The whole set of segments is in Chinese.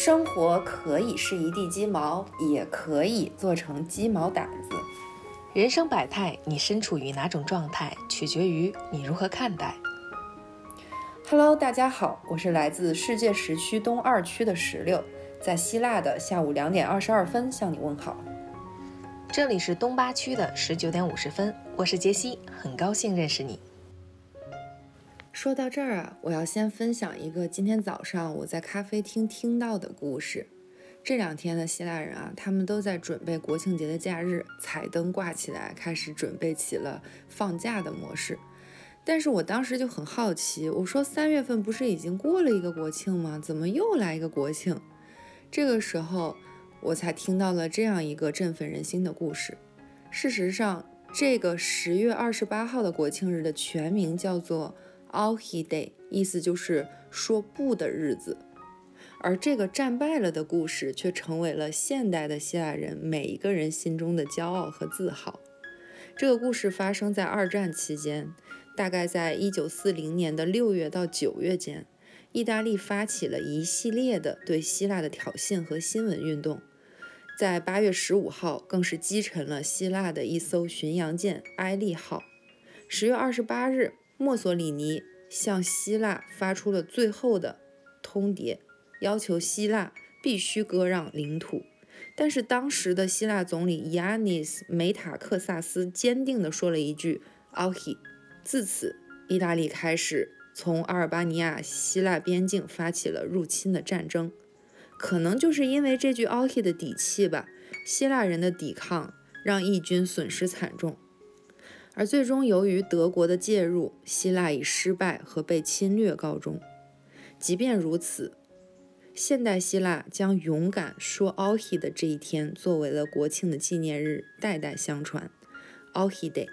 生活可以是一地鸡毛，也可以做成鸡毛掸子。人生百态，你身处于哪种状态，取决于你如何看待。Hello，大家好，我是来自世界时区东二区的石榴，在希腊的下午两点二十二分向你问好。这里是东八区的十九点五十分，我是杰西，很高兴认识你。说到这儿啊，我要先分享一个今天早上我在咖啡厅听到的故事。这两天的希腊人啊，他们都在准备国庆节的假日，彩灯挂起来，开始准备起了放假的模式。但是我当时就很好奇，我说三月份不是已经过了一个国庆吗？怎么又来一个国庆？这个时候我才听到了这样一个振奋人心的故事。事实上，这个十月二十八号的国庆日的全名叫做 Alhi Day，意思就是说不的日子。而这个战败了的故事，却成为了现代的希腊人每一个人心中的骄傲和自豪。这个故事发生在二战期间，大概在一九四零年的六月到九月间，意大利发起了一系列的对希腊的挑衅和新闻运动。在八月十五号，更是击沉了希腊的一艘巡洋舰“埃利号”。十月二十八日，墨索里尼向希腊发出了最后的通牒。要求希腊必须割让领土，但是当时的希腊总理亚尼斯·梅塔克萨斯坚定地说了一句 “Alhi”。自此，意大利开始从阿尔巴尼亚希腊边境发起了入侵的战争。可能就是因为这句 “Alhi” 的底气吧，希腊人的抵抗让义军损失惨重，而最终由于德国的介入，希腊以失败和被侵略告终。即便如此，现代希腊将勇敢说 “Alhi” 的这一天作为了国庆的纪念日，代代相传。Alhi Day。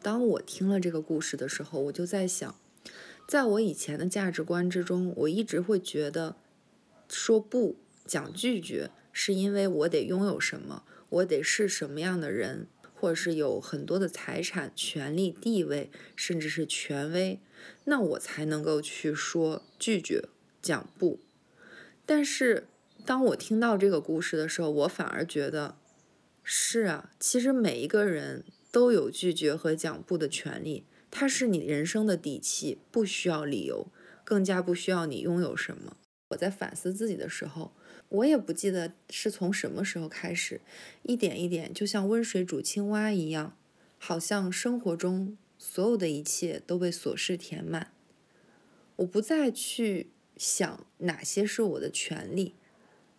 当我听了这个故事的时候，我就在想，在我以前的价值观之中，我一直会觉得说不、讲拒绝，是因为我得拥有什么，我得是什么样的人，或者是有很多的财产、权利、地位，甚至是权威，那我才能够去说拒绝。讲不，但是当我听到这个故事的时候，我反而觉得是啊，其实每一个人都有拒绝和讲不的权利，它是你人生的底气，不需要理由，更加不需要你拥有什么。我在反思自己的时候，我也不记得是从什么时候开始，一点一点就像温水煮青蛙一样，好像生活中所有的一切都被琐事填满，我不再去。想哪些是我的权利，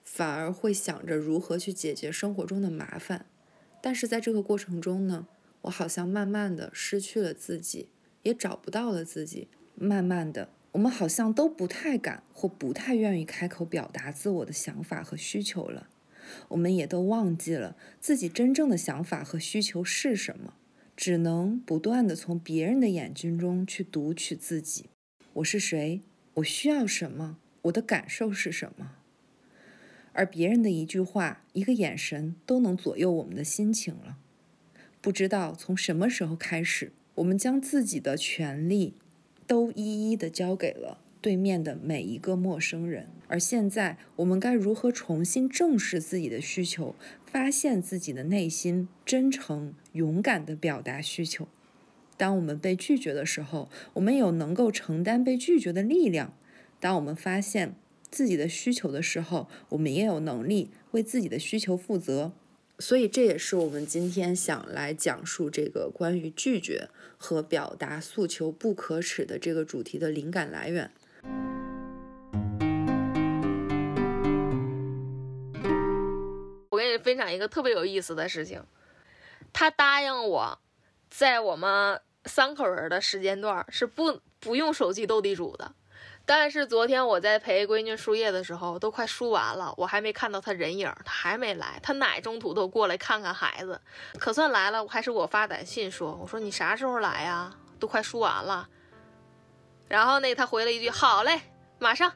反而会想着如何去解决生活中的麻烦。但是在这个过程中呢，我好像慢慢的失去了自己，也找不到了自己。慢慢的，我们好像都不太敢或不太愿意开口表达自我的想法和需求了。我们也都忘记了自己真正的想法和需求是什么，只能不断的从别人的眼睛中去读取自己。我是谁？我需要什么？我的感受是什么？而别人的一句话、一个眼神都能左右我们的心情了。不知道从什么时候开始，我们将自己的权利都一一的交给了对面的每一个陌生人。而现在，我们该如何重新正视自己的需求，发现自己的内心，真诚、勇敢的表达需求？当我们被拒绝的时候，我们有能够承担被拒绝的力量；当我们发现自己的需求的时候，我们也有能力为自己的需求负责。所以，这也是我们今天想来讲述这个关于拒绝和表达诉求不可耻的这个主题的灵感来源。我给你分享一个特别有意思的事情，他答应我，在我们。三口人的时间段是不不用手机斗地主的，但是昨天我在陪闺女输液的时候，都快输完了，我还没看到她人影，她还没来，她奶中途都过来看看孩子，可算来了，还是我发短信说，我说你啥时候来呀？都快输完了，然后呢，她回了一句好嘞，马上，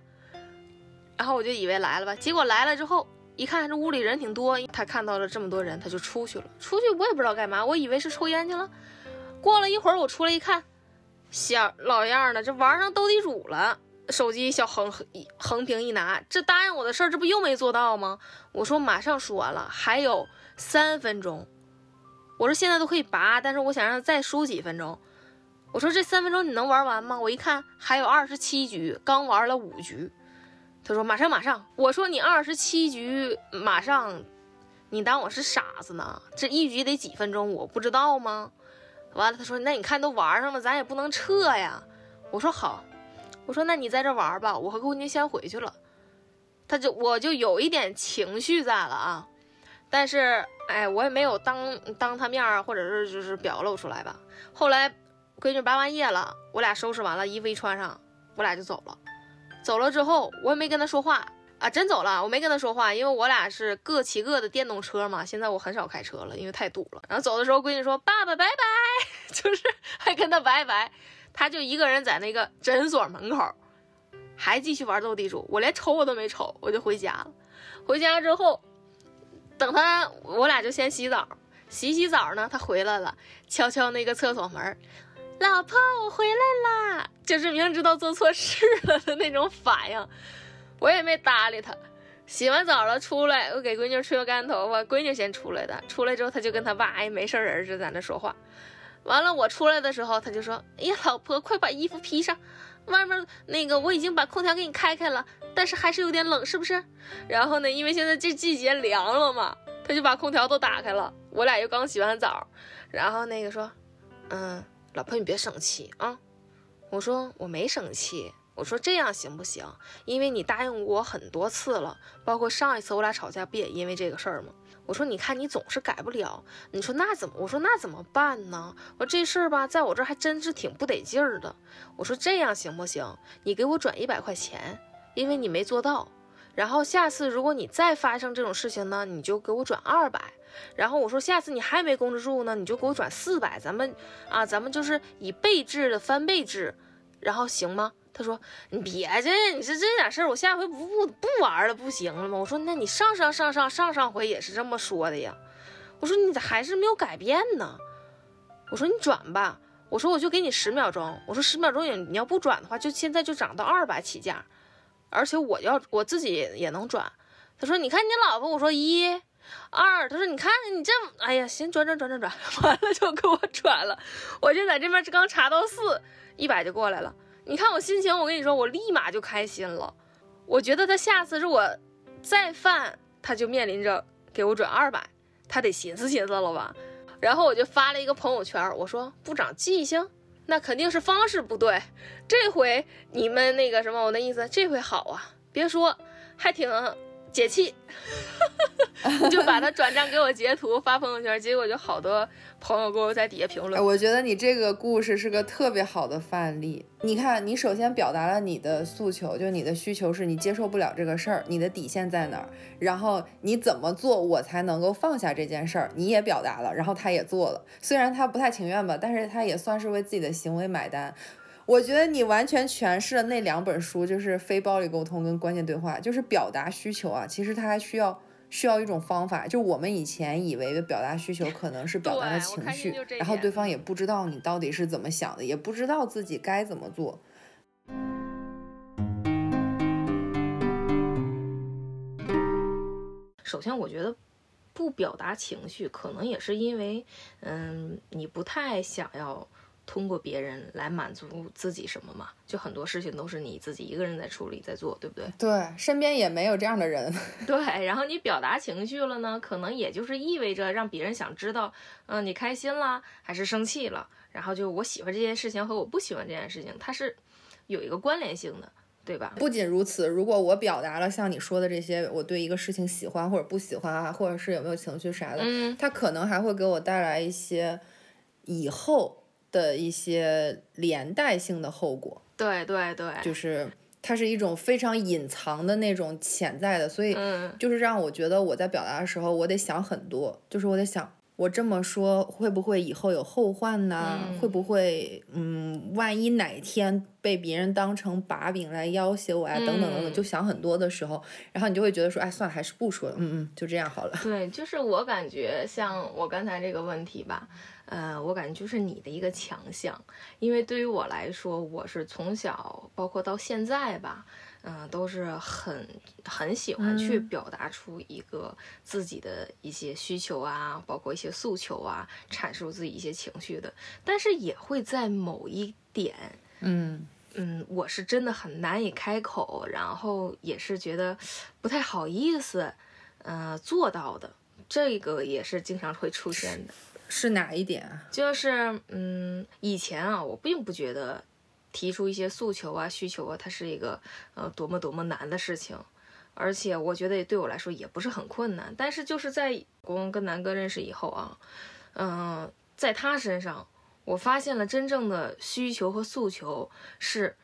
然后我就以为来了吧，结果来了之后一看这屋里人挺多，她看到了这么多人，她就出去了，出去我也不知道干嘛，我以为是抽烟去了。过了一会儿，我出来一看，小老样的，这玩上斗地主了。手机小横横屏一拿，这答应我的事儿，这不又没做到吗？我说马上输完了，还有三分钟。我说现在都可以拔，但是我想让他再输几分钟。我说这三分钟你能玩完吗？我一看还有二十七局，刚玩了五局。他说马上马上。我说你二十七局马上，你当我是傻子呢？这一局得几分钟，我不知道吗？完了，他说那你看都玩上了，咱也不能撤呀。我说好。我说那你在这玩吧，我和姑娘先回去了。他就我就有一点情绪在了啊，但是哎，我也没有当当他面儿，或者是就是表露出来吧。后来闺女拔完夜了，我俩收拾完了，衣服一穿上，我俩就走了。走了之后，我也没跟他说话啊，真走了，我没跟他说话，因为我俩是各骑各的电动车嘛。现在我很少开车了，因为太堵了。然后走的时候，闺女说：“爸爸，拜拜。”就是还跟他拜拜。他就一个人在那个诊所门口，还继续玩斗地主。我连瞅我都没瞅，我就回家了。回家之后，等他，我俩就先洗澡。洗洗澡呢，他回来了，敲敲那个厕所门，老婆，我回来啦，就是明知道做错事了的那种反应。我也没搭理他。洗完澡了出来，我给闺女吹个干头发，闺女先出来的。出来之后，他就跟他爸哎没事人似的在那说话。完了，我出来的时候，他就说：“哎呀，老婆，快把衣服披上，外面那个我已经把空调给你开开了，但是还是有点冷，是不是？”然后呢，因为现在这季节凉了嘛，他就把空调都打开了。我俩又刚洗完澡，然后那个说：“嗯，老婆你别生气啊。”我说：“我没生气。”我说：“这样行不行？因为你答应过我很多次了，包括上一次我俩吵架不也因为这个事儿吗？”我说，你看你总是改不了，你说那怎么？我说那怎么办呢？我说这事儿吧，在我这儿还真是挺不得劲儿的。我说这样行不行？你给我转一百块钱，因为你没做到。然后下次如果你再发生这种事情呢，你就给我转二百。然后我说下次你还没控制住呢，你就给我转四百。咱们啊，咱们就是以倍制的翻倍制，然后行吗？他说：“你别这，你说这点事儿，我下回不不不玩了，不行了吗？”我说：“那你上上上上上上回也是这么说的呀。”我说：“你咋还是没有改变呢？”我说：“你转吧。”我说：“我就给你十秒钟。”我说：“十秒钟，也你要不转的话，就现在就涨到二百起价，而且我要我自己也能转。”他说：“你看你老婆。”我说：“一、二。”他说：“你看你这……哎呀，行，转转转转转，完了就给我转了。我就在这边刚查到四，一百就过来了。”你看我心情，我跟你说，我立马就开心了。我觉得他下次如果再犯，他就面临着给我转二百，他得寻思寻思了吧。然后我就发了一个朋友圈，我说不长记性，那肯定是方式不对。这回你们那个什么，我那意思，这回好啊，别说，还挺。解气，就把他转账给我截图发朋友圈，结果就好多朋友给我在底下评论。我觉得你这个故事是个特别好的范例。你看，你首先表达了你的诉求，就你的需求是你接受不了这个事儿，你的底线在哪儿？然后你怎么做我才能够放下这件事儿？你也表达了，然后他也做了，虽然他不太情愿吧，但是他也算是为自己的行为买单。我觉得你完全诠释了那两本书，就是非暴力沟通跟关键对话，就是表达需求啊。其实它还需要需要一种方法，就我们以前以为的表达需求可能是表达的情绪，然后对方也不知道你到底是怎么想的，也不知道自己该怎么做。首先，我觉得不表达情绪，可能也是因为，嗯，你不太想要。通过别人来满足自己什么嘛？就很多事情都是你自己一个人在处理在做，对不对？对，身边也没有这样的人。对，然后你表达情绪了呢，可能也就是意味着让别人想知道，嗯，你开心了还是生气了？然后就我喜欢这件事情和我不喜欢这件事情，它是有一个关联性的，对吧？不仅如此，如果我表达了像你说的这些，我对一个事情喜欢或者不喜欢啊，或者是有没有情绪啥的，嗯，它可能还会给我带来一些以后。的一些连带性的后果，对对对，就是它是一种非常隐藏的那种潜在的，所以就是让我觉得我在表达的时候，我得想很多，就是我得想我这么说会不会以后有后患呢？嗯会不会嗯，万一哪天被别人当成把柄来要挟我呀？等等等等，嗯就想很多的时候，然后你就会觉得说，哎，算了，还是不说了，嗯嗯，就这样好了。对，就是我感觉像我刚才这个问题吧，呃，我感觉就是你的一个强项，因为对于我来说，我是从小包括到现在吧，嗯、都是很很喜欢去嗯表达出一个自己的一些需求啊，包括一些诉求啊，阐述自己一些情绪的，但是也会在某一点。嗯嗯，我是真的很难以开口，然后也是觉得不太好意思，呃，做到的，这个也是经常会出现的。是哪一点啊？就是，嗯，以前啊，我并不觉得提出一些诉求啊、需求啊，它是一个呃多么多么难的事情，而且我觉得也对我来说也不是很困难。但是就是在公跟南哥认识以后啊，嗯、在他身上，我发现了真正的需求和诉求是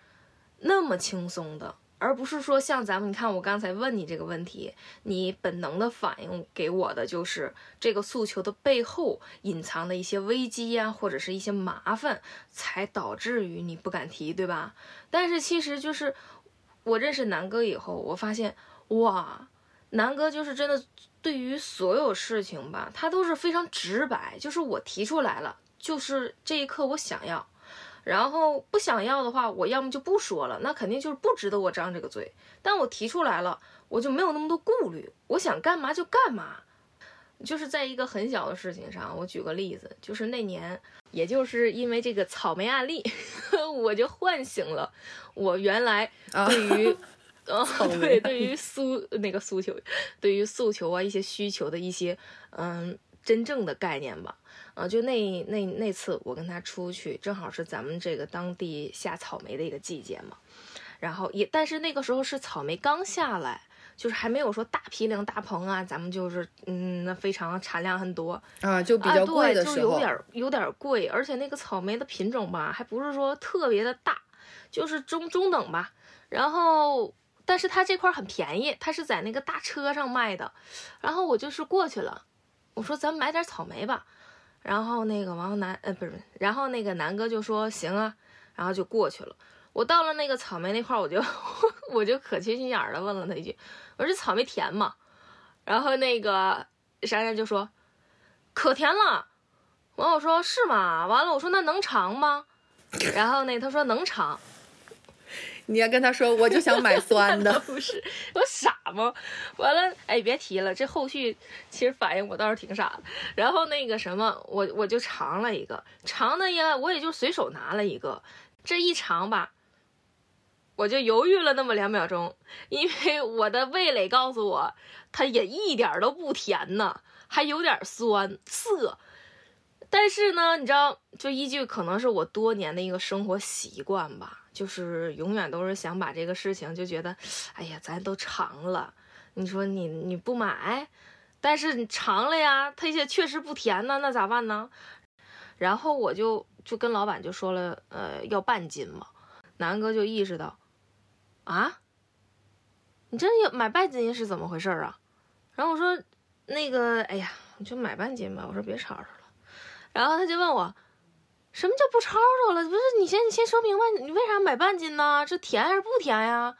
那么轻松的，而不是说像咱们，你看我刚才问你这个问题，你本能的反应给我的就是这个诉求的背后隐藏的一些危机呀、或者是一些麻烦，才导致于你不敢提，对吧？但是其实就是我认识南哥以后，我发现哇，南哥就是真的对于所有事情吧，他都是非常直白，就是我提出来了，就是这一刻我想要。然后不想要的话，我要么就不说了，那肯定就是不值得我张这个嘴。但我提出来了，我就没有那么多顾虑，我想干嘛就干嘛。就是在一个很小的事情上，我举个例子，就是那年，也就是因为这个草莓案例，我就唤醒了我原来啊对于，呃，对，对于诉那个诉求，对于诉求啊一些需求的一些嗯真正的概念吧。啊，就那那那次我跟他出去，正好是咱们这个当地下草莓的一个季节嘛，然后也但是那个时候是草莓刚下来。就是还没有说大批量大棚啊，咱们就是嗯，那非常产量很多，啊，就比较贵的啊、对，时候，就有点儿有点儿贵，而且那个草莓的品种吧，还不是说特别的大，就是中中等吧。然后，但是它这块儿很便宜，它是在那个大车上卖的。然后我就是过去了，我说咱买点草莓吧。然后那个王南呃不是，然后那个南哥就说行啊，然后就过去了。我到了那个草莓那块儿，我就 我就可缺心眼儿的问了他一句，我说这草莓甜吗？然后那个珊珊就说可甜了。完我说是吗？完了我说那能尝吗？然后那他说能尝。你要跟他说，我就想买酸的。不是我傻吗？完了，哎，别提了，这后续其实反应我倒是挺傻的。然后那个什么，我我就尝了一个，尝的呀，我也就随手拿了一个，这一尝吧，我就犹豫了那么两秒钟，因为我的味蕾告诉我，它也一点都不甜呢，还有点酸涩。但是呢，你知道，就依据可能是我多年的一个生活习惯吧，就是永远都是想把这个事情就觉得，哎呀，咱都尝了，你说你你不买，但是你尝了呀，它也确实不甜呢，那咋办呢？然后我就就跟老板就说了，呃，要半斤嘛。南哥就意识到，啊，你这要买半斤是怎么回事啊？然后我说，那个，哎呀，你就买半斤吧。我说别吵吵了。然后他就问我，什么叫不吵吵了？不是你先你先说明白，你为啥买半斤呢？这甜还是不甜呀？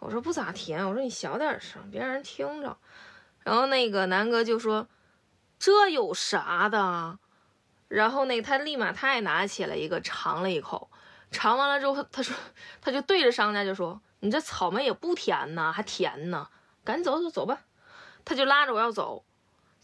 我说不咋甜。我说你小点声，别让人听着。然后那个南哥就说，这有啥的？然后那个他立马他也拿起来一个尝了一口，尝完了之后，他说他就对着商家就说，你这草莓也不甜呐，还甜呢，赶紧走走走吧。他就拉着我要走。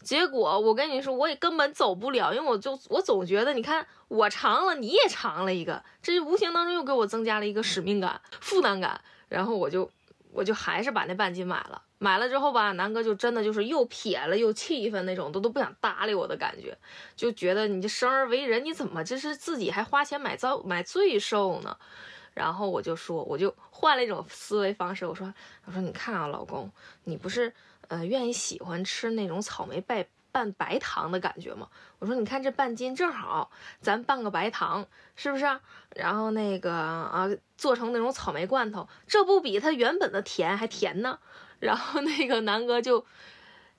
结果我跟你说，我也根本走不了，因为我就我总觉得，你看我尝了，你也尝了一个，这无形当中又给我增加了一个使命感、负担感，然后我就我就还是把那半斤买了。买了之后吧，南哥就真的就是又撇了又气愤那种，都都不想搭理我的感觉，就觉得你这生而为人，你怎么这是自己还花钱买遭买罪受呢？然后我就说，我就换了一种思维方式，我说我说你看啊，老公，你不是。呃，愿意喜欢吃那种草莓拌拌白糖的感觉吗？我说，你看这半斤正好，咱拌个白糖，是不是、然后那个啊，做成那种草莓罐头，这不比它原本的甜还甜呢？然后那个南哥就，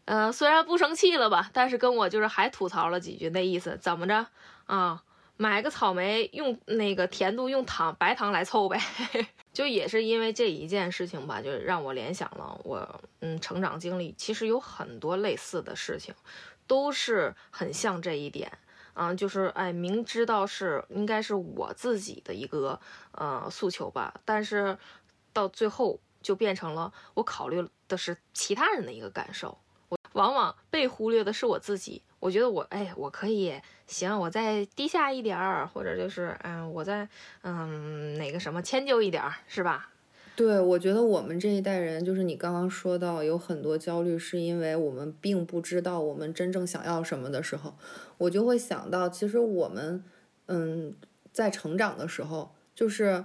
呃，虽然不生气了吧，但是跟我就是还吐槽了几句，那意思怎么着啊？买个草莓用那个甜度用糖白糖来凑呗，就也是因为这一件事情吧，就让我联想了我嗯成长经历，其实有很多类似的事情，都是很像这一点。嗯，就是哎，明知道是应该是我自己的一个呃诉求吧，但是到最后就变成了我考虑的是其他人的一个感受，往往被忽略的是我自己。我觉得我哎，我可以行，我再低下一点儿，或者就是嗯，我再嗯哪个什么迁就一点儿，是吧？对，我觉得我们这一代人，就是你刚刚说到有很多焦虑，是因为我们并不知道我们真正想要什么的时候，我就会想到，其实我们，嗯，在成长的时候，就是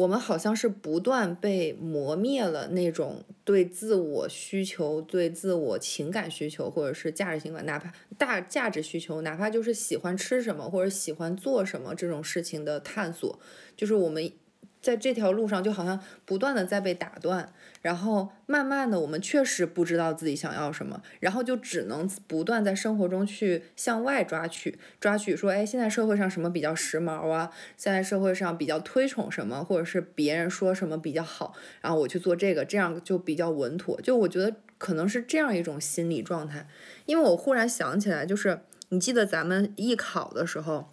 我们好像是不断被磨灭了那种对自我需求、对自我情感需求，或者是价值情感，哪怕大价值需求，哪怕就是喜欢吃什么或者喜欢做什么这种事情的探索，就是我们。在这条路上，就好像不断的在被打断，然后慢慢的，我们确实不知道自己想要什么，然后就只能不断在生活中去向外抓取，抓取说，哎，现在社会上什么比较时髦啊？现在社会上比较推崇什么，或者是别人说什么比较好，然后我去做这个，这样就比较稳妥。就我觉得可能是这样一种心理状态，因为我忽然想起来，就是你记得咱们艺考的时候。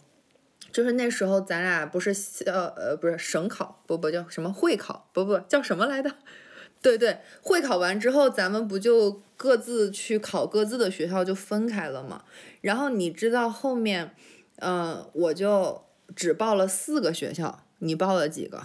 就是那时候，咱俩不是呃呃不是省考，不不叫什么会考，不不叫什么来的？对对，会考完之后，咱们不就各自去考各自的学校，就分开了嘛。然后你知道后面，嗯，我就只报了四个学校，你报了几个？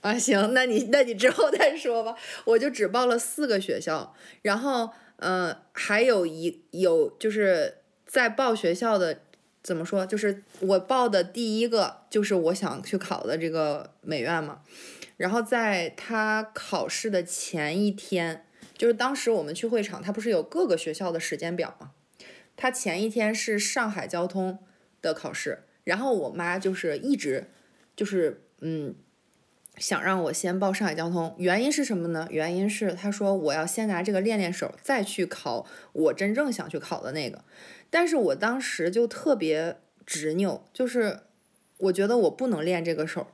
啊，行，那你那你之后再说吧。我就只报了四个学校，然后。嗯，还有一有就是在报学校的，怎么说？就是我报的第一个就是我想去考的这个美院嘛。然后在他考试的前一天，就是当时我们去会场，他不是有各个学校的时间表吗？他前一天是上海交通的考试，然后我妈就是一直就是嗯。想让我先报上海交通，原因是什么呢？原因是他说我要先拿这个练练手，再去考我真正想去考的那个。但是我当时就特别执拗，就是我觉得我不能练这个手。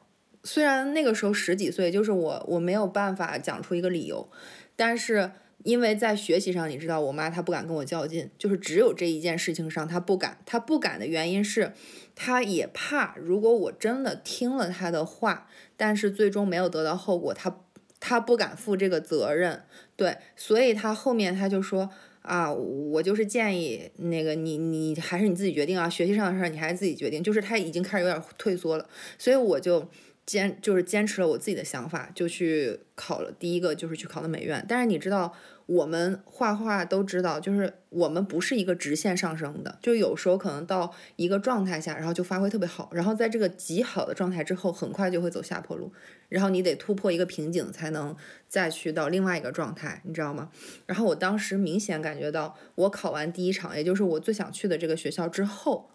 虽然那个时候十几岁，就是我我没有办法讲出一个理由，但是。因为在学习上，你知道，我妈她不敢跟我较劲，就是只有这一件事情上她不敢。她不敢的原因是，她也怕如果我真的听了她的话，但是最终没有得到后果，她她不敢负这个责任。对，所以她后面她就说啊，我就是建议那个你你还是你自己决定啊，学习上的事儿你还是自己决定。就是她已经开始有点退缩了，所以我就。坚就是坚持了我自己的想法，就去考了第一个，就是去考的美院。但是你知道，我们画画都知道，就是我们不是一个直线上升的，就有时候可能到一个状态下，然后就发挥特别好，然后在这个极好的状态之后，很快就会走下坡路，然后你得突破一个瓶颈，才能再去到另外一个状态，你知道吗？然后我当时明显感觉到，我考完第一场，也就是我最想去的这个学校之后。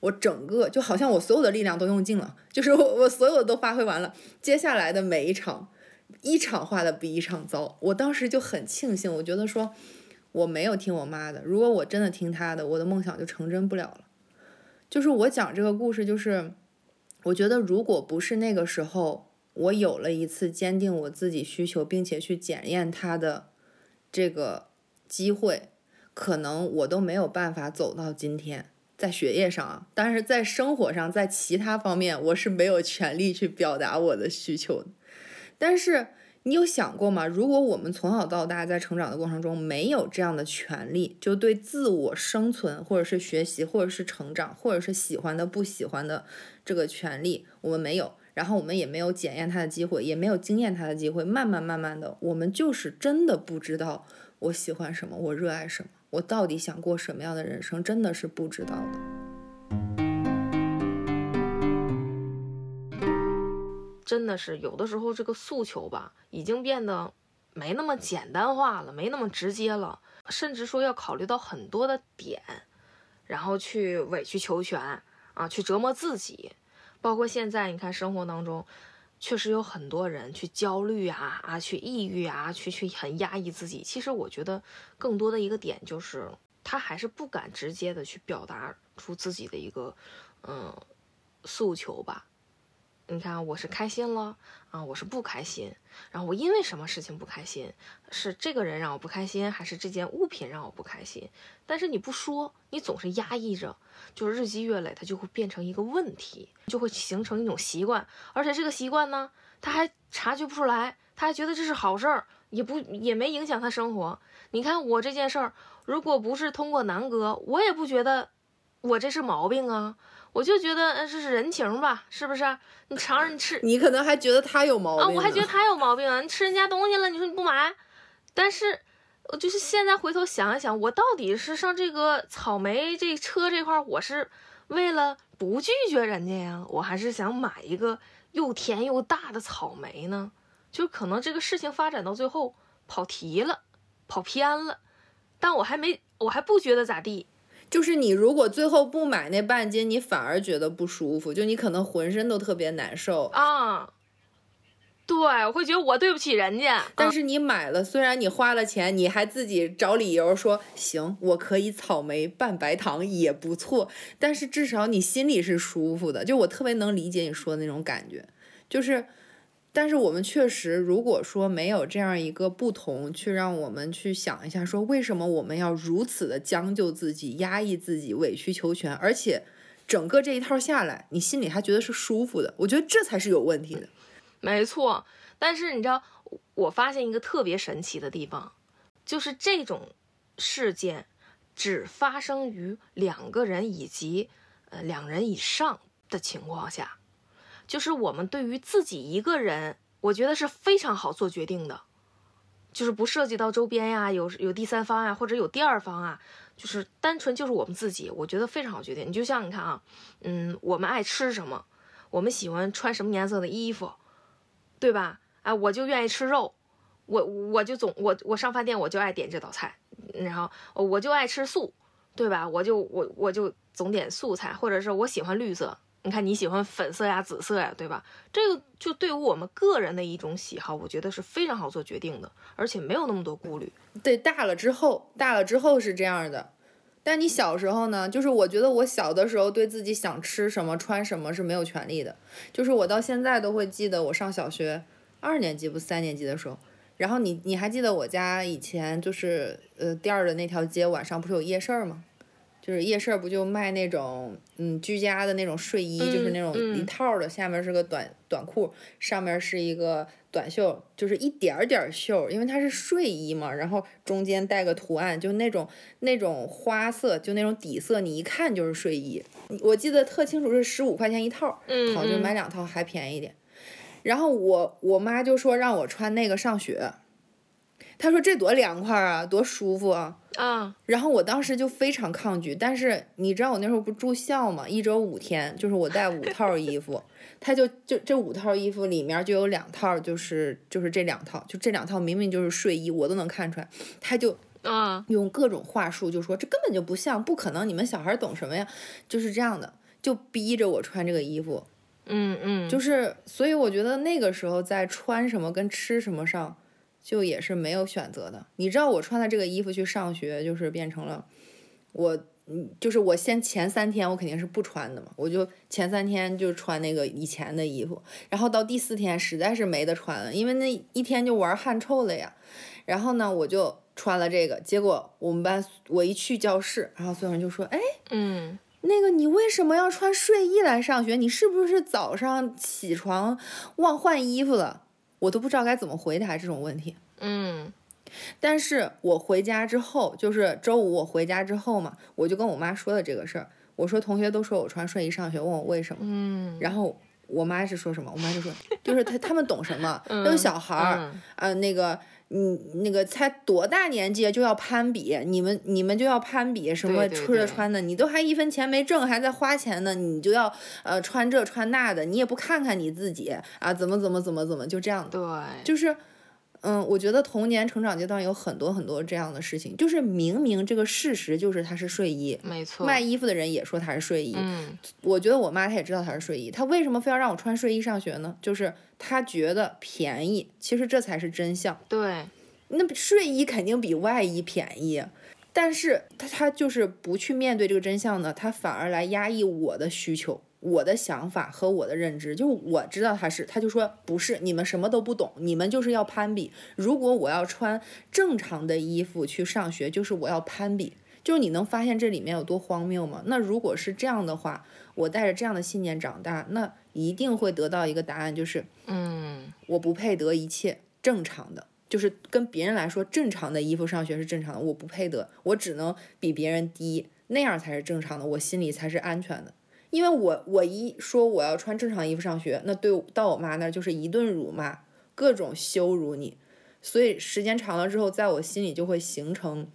我整个就好像我所有的力量都用尽了，就是我我所有的都发挥完了。接下来的每一场，一场画的比一场糟。我当时就很庆幸，我觉得说我没有听我妈的。如果我真的听她的，我的梦想就成真不了了。就是我讲这个故事，就是我觉得如果不是那个时候，我有了一次坚定我自己需求，并且去检验它的这个机会，可能我都没有办法走到今天。在学业上啊，但是在生活上，在其他方面，我是没有权利去表达我的需求。但是你有想过吗？如果我们从小到大在成长的过程中没有这样的权利，就对自我生存，或者是学习，或者是成长，或者是喜欢的、不喜欢的这个权利，我们没有，然后我们也没有检验它的机会，也没有经验它的机会，慢慢慢慢的，我们就是真的不知道我喜欢什么，我热爱什么。我到底想过什么样的人生，真的是不知道的。真的是有的时候，这个诉求吧，已经变得没那么简单化了，没那么直接了，甚至说要考虑到很多的点，然后去委曲求全啊，去折磨自己。包括现在，你看生活当中，确实有很多人去焦虑啊啊，去抑郁啊，去去很压抑自己。其实我觉得更多的一个点就是，他还是不敢直接的去表达出自己的一个嗯诉求吧。你看，我是开心了啊，我是不开心，然后我因为什么事情不开心？是这个人让我不开心，还是这件物品让我不开心？但是你不说，你总是压抑着，就是日积月累，它就会变成一个问题，就会形成一种习惯，而且这个习惯呢，他还察觉不出来，他还觉得这是好事儿，也不也没影响他生活。你看我这件事儿，如果不是通过南哥，我也不觉得我这是毛病啊，我就觉得呃这是人情吧，是不是？你尝人吃 你可能还觉得他有毛病啊，我还觉得他有毛病啊！你吃人家东西了，你说你不买，但是我就是现在回头想一想，我到底是上这个草莓这车这块儿，我是为了不拒绝人家呀，我还是想买一个又甜又大的草莓呢？就可能这个事情发展到最后跑题了，跑偏了，但我还没，我还不觉得咋地。就是你如果最后不买那半斤，你反而觉得不舒服，就你可能浑身都特别难受。啊，对，我会觉得我对不起人家，但是你买了，虽然你花了钱，你还自己找理由说行，我可以草莓拌白糖也不错，但是至少你心里是舒服的。就我特别能理解你说的那种感觉，就是，但是我们确实，如果说没有这样一个不同，去让我们去想一下，说为什么我们要如此的将就自己、压抑自己、委曲求全，而且整个这一套下来，你心里还觉得是舒服的，我觉得这才是有问题的。没错，但是你知道，我发现一个特别神奇的地方，就是这种事件只发生于两个人以及呃两人以上的情况下，就是我们对于自己一个人，我觉得是非常好做决定的，就是不涉及到周边呀，有有第三方呀，或者有第二方啊，就是单纯就是我们自己，我觉得非常好决定。你就像你看啊，嗯，我们爱吃什么，我们喜欢穿什么颜色的衣服。对吧？啊，我就愿意吃肉，我我就总我我上饭店我就爱点这道菜，然后我就爱吃素，对吧？我就我我就总点素菜，或者是我喜欢绿色，你看你喜欢粉色呀、紫色呀，对吧？这个就对于我们个人的一种喜好，我觉得是非常好做决定的，而且没有那么多顾虑。对，大了之后，大了之后是这样的。但你小时候呢？就是我觉得我小的时候对自己想吃什么、穿什么是没有权利的。就是我到现在都会记得，我上小学二年级不三年级的时候，然后你你还记得我家以前就是呃店儿的那条街晚上不是有夜市儿吗？就是夜市不就卖那种嗯居家的那种睡衣，就是那种嗯一套儿的，下面是个短短裤，上面是一个短袖，就是一点儿点儿袖，因为它是睡衣嘛，然后中间带个图案，就那种那种花色，就那种底色，你一看就是睡衣。我记得特清楚是十五块钱一套好，就买两套还便宜一点。然后我我妈就说让我穿那个上学，她说这多凉快啊，多舒服啊。啊，然后我当时就非常抗拒，但是你知道我那时候不住校嘛，一周五天，就是我带五套衣服，他就就这五套衣服里面就有两套就是就是这两套，就这两套明明就是睡衣，我都能看出来，他就啊，用各种话术就说这根本就不像，不可能，你们小孩懂什么呀？就是这样的，就逼着我穿这个衣服，嗯嗯，就是所以我觉得那个时候在穿什么跟吃什么上。就也是没有选择的。你知道我穿的这个衣服去上学，就是变成了我，嗯，就是我先前三天我肯定是不穿的嘛，我就前三天就穿那个以前的衣服，然后到第四天实在是没得穿了，因为那一天就玩汗臭了呀。然后呢，我就穿了这个，结果我们班我一去教室，然后所有人就说：“哎，嗯那个你为什么要穿睡衣来上学？你是不是早上起床忘换衣服了？”我都不知道该怎么回答这种问题。嗯但是我回家之后，就是周五我回家之后嘛，我就跟我妈说了这个事儿。我说同学都说我穿睡衣上学，问我为什么。嗯，然后我妈是说什么？我妈就说，就是他他们懂什么？都是小孩儿，嗯呃，那个，嗯，那个才多大年纪就要攀比，你们你们就要攀比什么吃的穿的，你都还一分钱没挣，还在花钱呢，你就要呃穿这穿那的，你也不看看你自己啊，怎么怎么怎么怎么就这样的，对，就是，嗯，我觉得童年成长阶段有很多很多这样的事情，就是明明这个事实就是它是睡衣，没错，卖衣服的人也说它是睡衣。嗯，我觉得我妈她也知道它是睡衣，她为什么非要让我穿睡衣上学呢？就是她觉得便宜，其实这才是真相。对，那睡衣肯定比外衣便宜，但是她她就是不去面对这个真相呢，她反而来压抑我的需求。我的想法和我的认知，就我知道他是，他就说不是，你们什么都不懂，你们就是要攀比。如果我要穿正常的衣服去上学，就是我要攀比。就是你能发现这里面有多荒谬吗？那如果是这样的话，我带着这样的信念长大，那一定会得到一个答案，就是嗯，我不配得一切正常的，就是跟别人来说正常的衣服上学是正常的，我不配得，我只能比别人低，那样才是正常的，我心里才是安全的。因为我我一说我要穿正常衣服上学，那对到我妈那就是一顿辱骂，各种羞辱你，所以时间长了之后，在我心里就会形成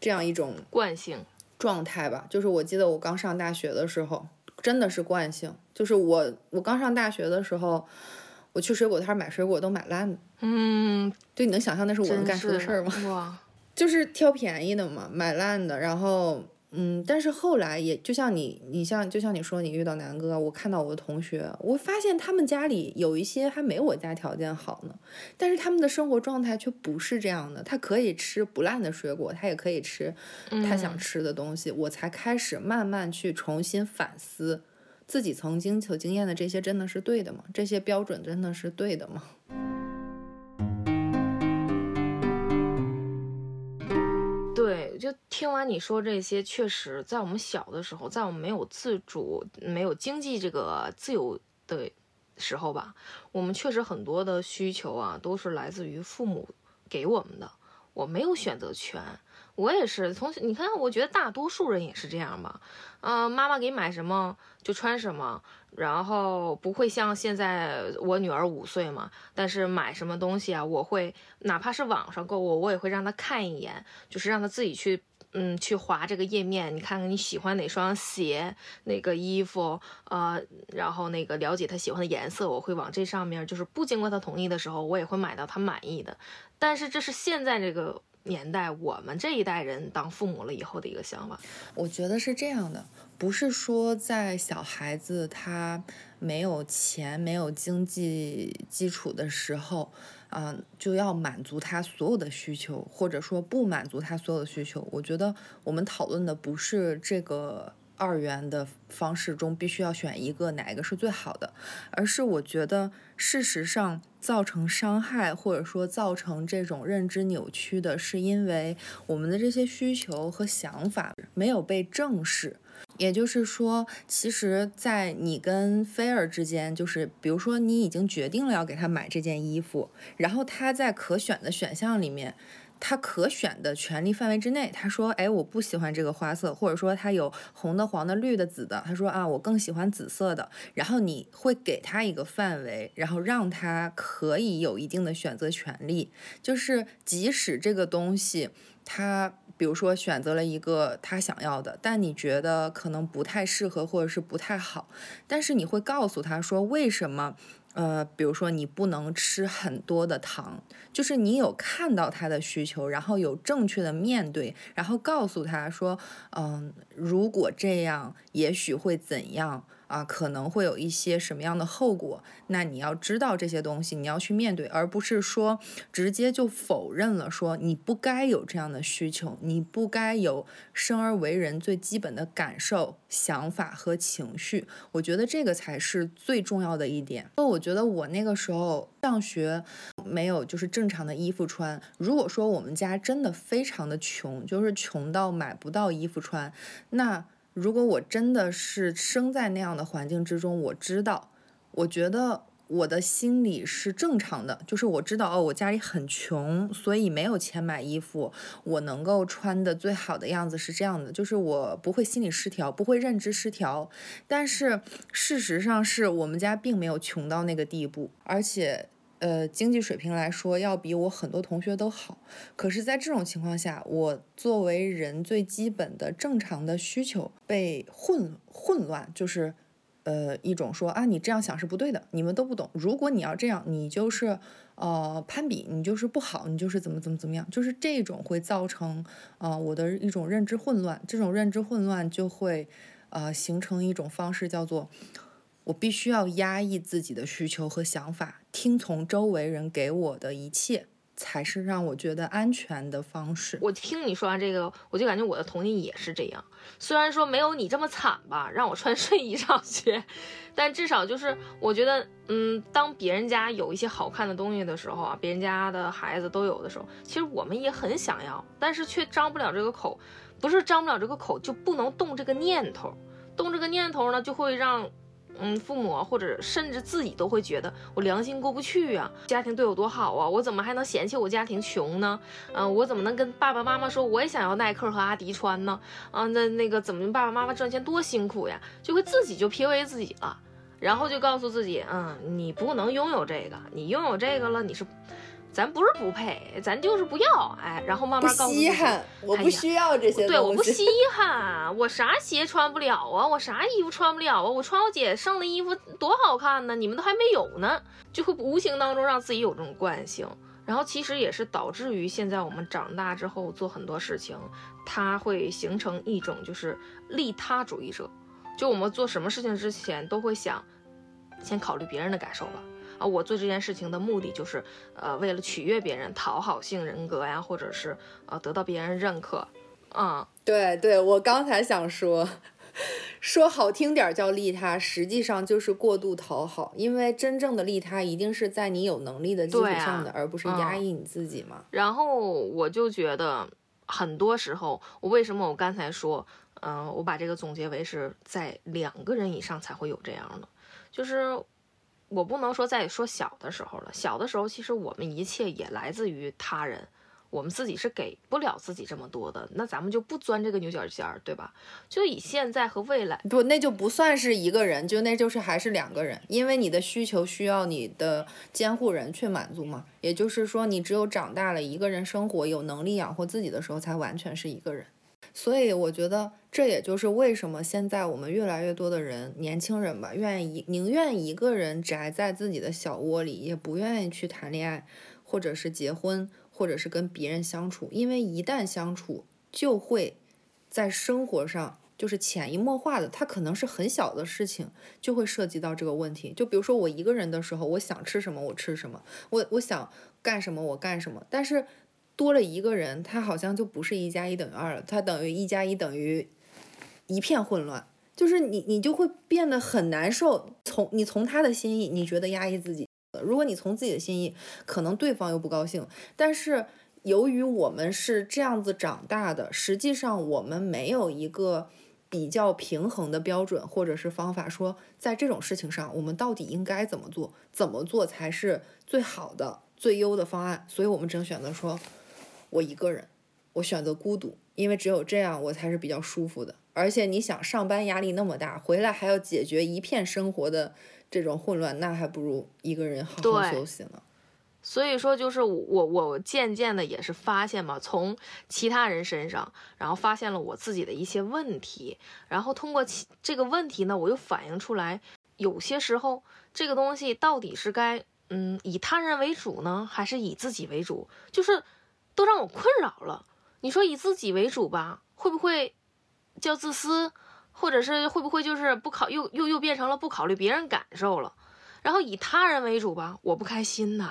这样一种惯性状态吧。就是我记得我刚上大学的时候，真的是惯性，就是我我刚上大学的时候，我去水果摊买水果都买烂的。嗯，对，你能想象那是我能真干出的事儿吗？哇，就是挑便宜的嘛，买烂的，然后嗯，但是后来也就像你，你像就像你说你遇到南哥，我看到我的同学，我发现他们家里有一些还没我家条件好呢，但是他们的生活状态却不是这样的，他可以吃不烂的水果，他也可以吃他想嗯吃的东西，我才开始慢慢去重新反思。自己曾经所经验的这些真的是对的吗？这些标准真的是对的吗？对，就听完你说这些，确实在我们小的时候，在我们没有自主、没有经济这个自由的时候吧，我们确实很多的需求啊，都是来自于父母给我们的，我没有选择权。我也是从你看，我觉得大多数人也是这样吧。嗯、妈妈给买什么就穿什么，然后不会像现在我女儿五岁嘛，但是买什么东西啊，我会哪怕是网上购物，我也会让她看一眼，就是让她自己去。嗯，去划这个页面，你看看你喜欢哪双鞋、哪个衣服，呃，然后那个了解她喜欢的颜色，我会往这上面，就是不经过她同意的时候，我也会买到她满意的。但是这是现在这个年代，我们这一代人当父母了以后的一个想法。我觉得是这样的，不是说在小孩子他没有钱、没有经济基础的时候，啊、就要满足他所有的需求，或者说不满足他所有的需求。我觉得我们讨论的不是这个二元的方式中必须要选一个哪一个是最好的，而是我觉得事实上造成伤害或者说造成这种认知扭曲的，是因为我们的这些需求和想法没有被正视。也就是说，其实，在你跟菲儿之间，就是比如说你已经决定了要给他买这件衣服，然后他在可选的选项里面，他可选的权利范围之内，他说，哎，我不喜欢这个花色，或者说他有红的、黄的、绿的、紫的，他说啊，我更喜欢紫色的，然后你会给他一个范围，然后让他可以有一定的选择权利，就是即使这个东西他。比如说选择了一个他想要的，但你觉得可能不太适合或者是不太好，但是你会告诉他说为什么？呃，比如说你不能吃很多的糖，就是你有看到他的需求，然后有正确的面对，然后告诉他说，嗯，如果这样，也许会怎样啊？可能会有一些什么样的后果？那你要知道这些东西，你要去面对，而不是说直接就否认了，说你不该有这样的需求，你不该有生而为人最基本的感受、想法和情绪。我觉得这个才是最重要的一点。那我觉得我那个时候上学没有就是正常的衣服穿。如果说我们家真的非常的穷，就是穷到买不到衣服穿，那如果我真的是生在那样的环境之中，我知道，我觉得我的心理是正常的，就是我知道哦，我家里很穷，所以没有钱买衣服，我能够穿的最好的样子是这样的，就是我不会心理失调，不会认知失调。但是事实上是我们家并没有穷到那个地步，而且。呃，经济水平来说，要比我很多同学都好。可是，在这种情况下，我作为人最基本的正常的需求被混混乱，就是呃一种说啊你这样想是不对的，你们都不懂。如果你要这样，你就是呃攀比，你就是不好，你就是怎么怎么怎么样，就是这种会造成呃我的一种认知混乱。这种认知混乱就会呃形成一种方式，叫做我必须要压抑自己的需求和想法，听从周围人给我的一切。才是让我觉得安全的方式。我听你说完这个，我就感觉我的童年也是这样。虽然说没有你这么惨吧，让我穿睡衣上学，但至少就是我觉得，嗯，当别人家有一些好看的东西的时候啊，别人家的孩子都有的时候，其实我们也很想要，但是却张不了这个口。不是张不了这个口，就不能动这个念头。动这个念头呢，就会让。嗯，父母或者甚至自己都会觉得我良心过不去呀，家庭对我多好啊，我怎么还能嫌弃我家庭穷呢？嗯，我怎么能跟爸爸妈妈说我也想要耐克和阿迪穿呢？啊，那那个怎么爸爸妈妈赚钱多辛苦呀？就会自己就 PUA 自己了，然后就告诉自己，嗯，你不能拥有这个，你拥有这个了，你是。咱不是不配，咱就是不要，哎，然后慢慢告诉稀罕，我不需要这些。对，我不稀 罕，我啥鞋穿不了啊，我啥衣服穿不了啊，我穿我姐剩的衣服多好看呢，你们都还没有呢，就会无形当中让自己有这种惯性，然后其实也是导致于现在我们长大之后做很多事情，它会形成一种就是利他主义者，就我们做什么事情之前都会想，先考虑别人的感受吧。啊，我做这件事情的目的就是，呃，为了取悦别人、讨好性人格呀，或者是呃得到别人认可。嗯，对对，我刚才想说，说好听点叫利他，实际上就是过度讨好，因为真正的利他一定是在你有能力的基础上的，而不是压抑你自己嘛。然后我就觉得，很多时候，我为什么我刚才说，嗯，我把这个总结为是在两个人以上才会有这样的，就是。我不能说再说小的时候了，小的时候其实我们一切也来自于他人，我们自己是给不了自己这么多的，那咱们就不钻这个牛角尖儿，对吧？就以现在和未来，不，那就不算是一个人，就那就是还是两个人，因为你的需求需要你的监护人去满足嘛。也就是说，你只有长大了一个人生活，有能力养活自己的时候，才完全是一个人。所以我觉得这也就是为什么现在我们越来越多的人，年轻人吧，愿意宁愿一个人宅在自己的小窝里，也不愿意去谈恋爱，或者是结婚，或者是跟别人相处，因为一旦相处，就会在生活上就是潜移默化的，它可能是很小的事情，就会涉及到这个问题。就比如说我一个人的时候，我想吃什么我吃什么，我我想干什么我干什么，但是。多了一个人，他好像就不是一加一等于二了，他等于一加一等于一片混乱，就是你你就会变得很难受。从你从他的心意，你觉得压抑自己；如果你从自己的心意，可能对方又不高兴。但是由于我们是这样子长大的，实际上我们没有一个比较平衡的标准或者是方法，说在这种事情上我们到底应该怎么做，怎么做才是最好的、最优的方案。所以我们只能选择说。我一个人，我选择孤独，因为只有这样我才是比较舒服的。而且你想，上班压力那么大，回来还要解决一片生活的这种混乱，那还不如一个人好好休息呢。所以说，就是我我渐渐的也是发现嘛，从其他人身上，然后发现了我自己的一些问题，然后通过其这个问题呢，我又反映出来，有些时候这个东西到底是该嗯以他人为主呢，还是以自己为主？就是。都让我困扰了。你说以自己为主吧，会不会叫自私，或者是会不会就是不考又又又变成了不考虑别人感受了？然后以他人为主吧，我不开心呐，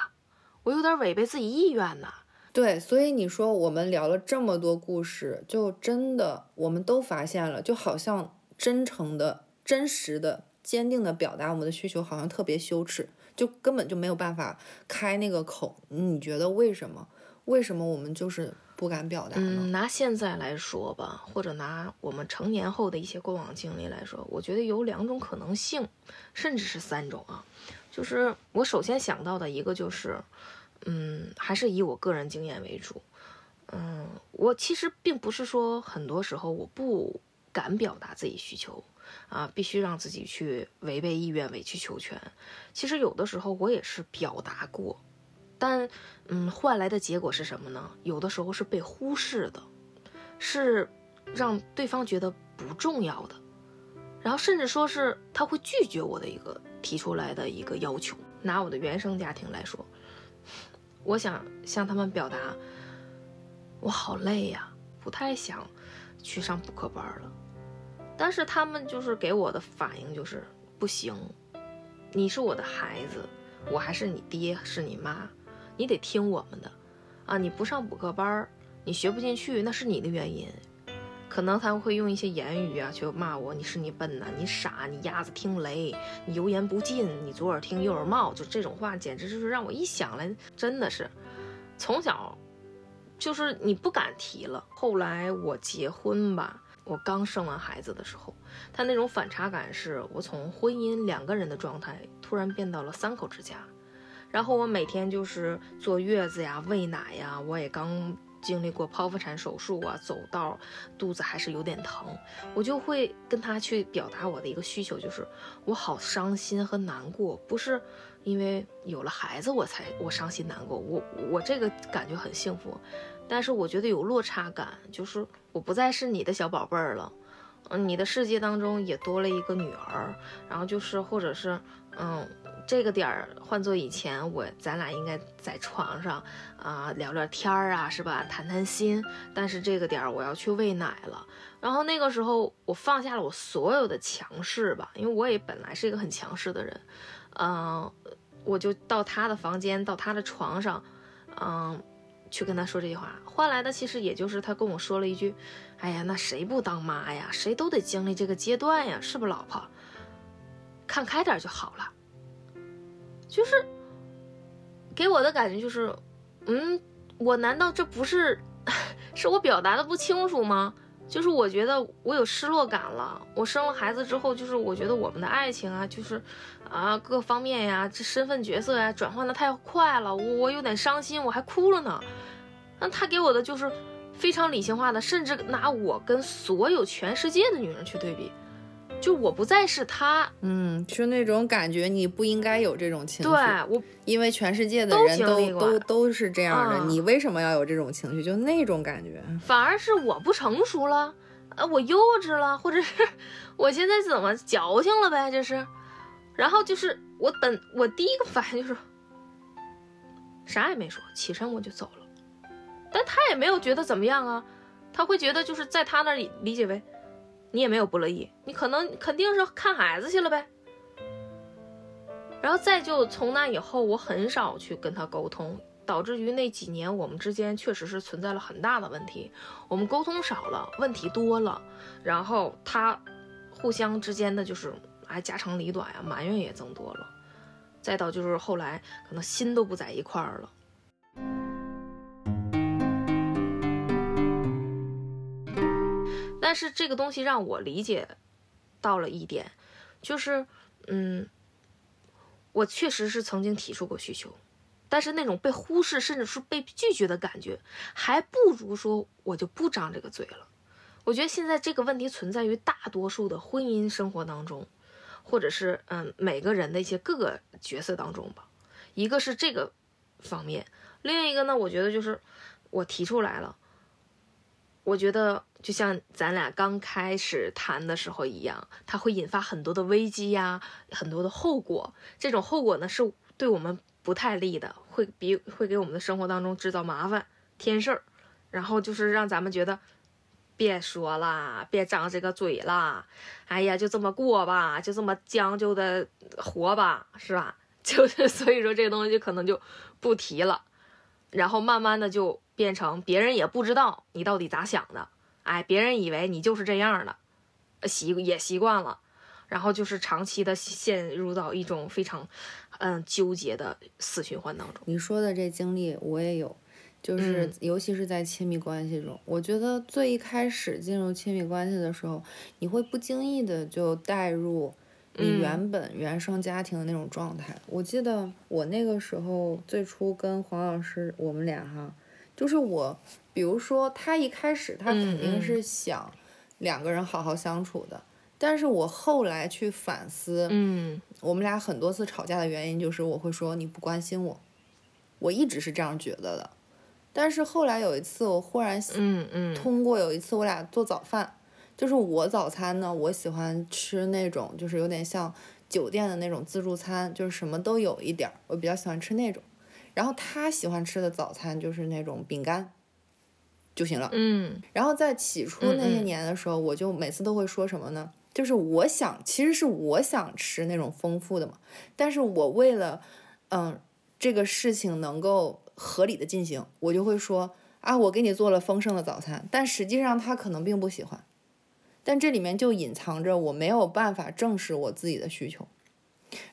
我有点违背自己意愿呐。对，所以你说我们聊了这么多故事，就真的我们都发现了，就好像真诚的、真实的、坚定的表达我们的需求，好像特别羞耻，就根本就没有办法开那个口。你觉得为什么？为什么我们就是不敢表达呢？拿现在来说吧，或者拿我们成年后的一些过往经历来说，我觉得有两种可能性，甚至是三种啊。就是我首先想到的一个就是，嗯，还是以我个人经验为主。嗯，我其实并不是说很多时候我不敢表达自己需求啊，必须让自己去违背意愿、委曲求全。其实有的时候我也是表达过。但，嗯，换来的结果是什么呢？有的时候是被忽视的，是让对方觉得不重要的，然后甚至说是他会拒绝我的一个提出来的一个要求。拿我的原生家庭来说，我想向他们表达，我好累呀，不太想去上补课班了。但是他们就是给我的反应就是不行，你是我的孩子，我还是你爹是你妈，你得听我们的啊！你不上补课班儿，你学不进去，那是你的原因。可能他会用一些言语啊，去骂我，你是你笨呐，你傻，你鸭子听雷，你油盐不进，你左耳听右耳冒，就这种话，简直就是让我一想来，真的是，从小就是你不敢提了。后来我结婚吧，我刚生完孩子的时候，他那种反差感是我从婚姻两个人的状态，突然变到了三口之家，然后我每天就是坐月子呀，喂奶呀，我也刚。经历过剖腹产手术啊，走道肚子还是有点疼，我就会跟他去表达我的一个需求，就是我好伤心和难过，不是因为有了孩子我才我伤心难过，我我这个感觉很幸福，但是我觉得有落差感，就是我不再是你的小宝贝儿了，嗯，你的世界当中也多了一个女儿，然后就是或者是嗯。这个点儿换做以前，我咱俩应该在床上啊聊聊天儿啊，是吧？谈谈心。但是这个点儿我要去喂奶了，然后那个时候我放下了我所有的强势吧，因为我也本来是一个很强势的人，嗯，我就到他的房间，到他的床上，嗯，去跟他说这句话。换来的其实也就是他跟我说了一句：“哎呀，那谁不当妈呀？谁都得经历这个阶段呀，是不，老婆？看开点就好了。”就是给我的感觉就是，嗯，我难道这不是 是我表达的不清楚吗？就是我觉得我有失落感了。我生了孩子之后，就是我觉得我们的爱情啊，就是啊各方面呀，这身份角色呀转换的太快了，我我有点伤心，我还哭了呢。那他给我的就是非常理性化的，甚至拿我跟所有全世界的女人去对比。就我不再是他，嗯，就那种感觉，你不应该有这种情绪。对我，因为全世界的人都都都是这样的，你为什么要有这种情绪？就那种感觉，反而是我不成熟了，呃，我幼稚了，或者是我现在怎么矫情了呗？这是，然后就是我本我第一个反应就是啥也没说，起身我就走了，但他也没有觉得怎么样啊，他会觉得就是在他那里理解为。你也没有不乐意，你可能肯定是看孩子去了呗。然后再就从那以后，我很少去跟他沟通，导致于那几年我们之间确实是存在了很大的问题。我们沟通少了，问题多了，然后他互相之间的就是哎家长里短呀，埋怨也增多了。再到就是后来可能心都不在一块儿了。但是这个东西让我理解到了一点，就是，嗯，我确实是曾经提出过需求，但是那种被忽视甚至是被拒绝的感觉，还不如说我就不张这个嘴了。我觉得现在这个问题存在于大多数的婚姻生活当中，或者是嗯每个人的一些各个角色当中吧。一个是这个方面，另一个呢，我觉得就是我提出来了。我觉得就像咱俩刚开始谈的时候一样，它会引发很多的危机呀，很多的后果。这种后果呢，是对我们不太利的，会比会给我们的生活当中制造麻烦添事儿，然后就是让咱们觉得别说了，别张这个嘴了，哎呀，就这么过吧，就这么将就的活吧，是吧？就是所以说这个东西可能就不提了，然后慢慢的就。变成别人也不知道你到底咋想的，哎，别人以为你就是这样的，习也习惯了，然后就是长期的陷入到一种非常，嗯，纠结的死循环当中。你说的这经历我也有，就是尤其是在亲密关系中，我觉得最一开始进入亲密关系的时候，你会不经意的就带入你原本原生家庭的那种状态。我记得我那个时候最初跟黄老师，我们俩哈。就是我，比如说他一开始他肯定是想两个人好好相处的，但是我后来去反思，嗯，我们俩很多次吵架的原因就是我会说你不关心我，我一直是这样觉得的，但是后来有一次我忽然，嗯嗯，通过有一次我俩做早饭，就是我早餐呢，我喜欢吃那种就是有点像酒店的那种自助餐，就是什么都有一点儿，我比较喜欢吃那种。然后他喜欢吃的早餐就是那种饼干就行了。嗯然后在起初那些年的时候，我就每次都会说什么呢？就是我想，其实是我想吃那种丰富的嘛，但是我为了，嗯，这个事情能够合理的进行，我就会说啊，我给你做了丰盛的早餐，但实际上他可能并不喜欢，但这里面就隐藏着我没有办法正视我自己的需求。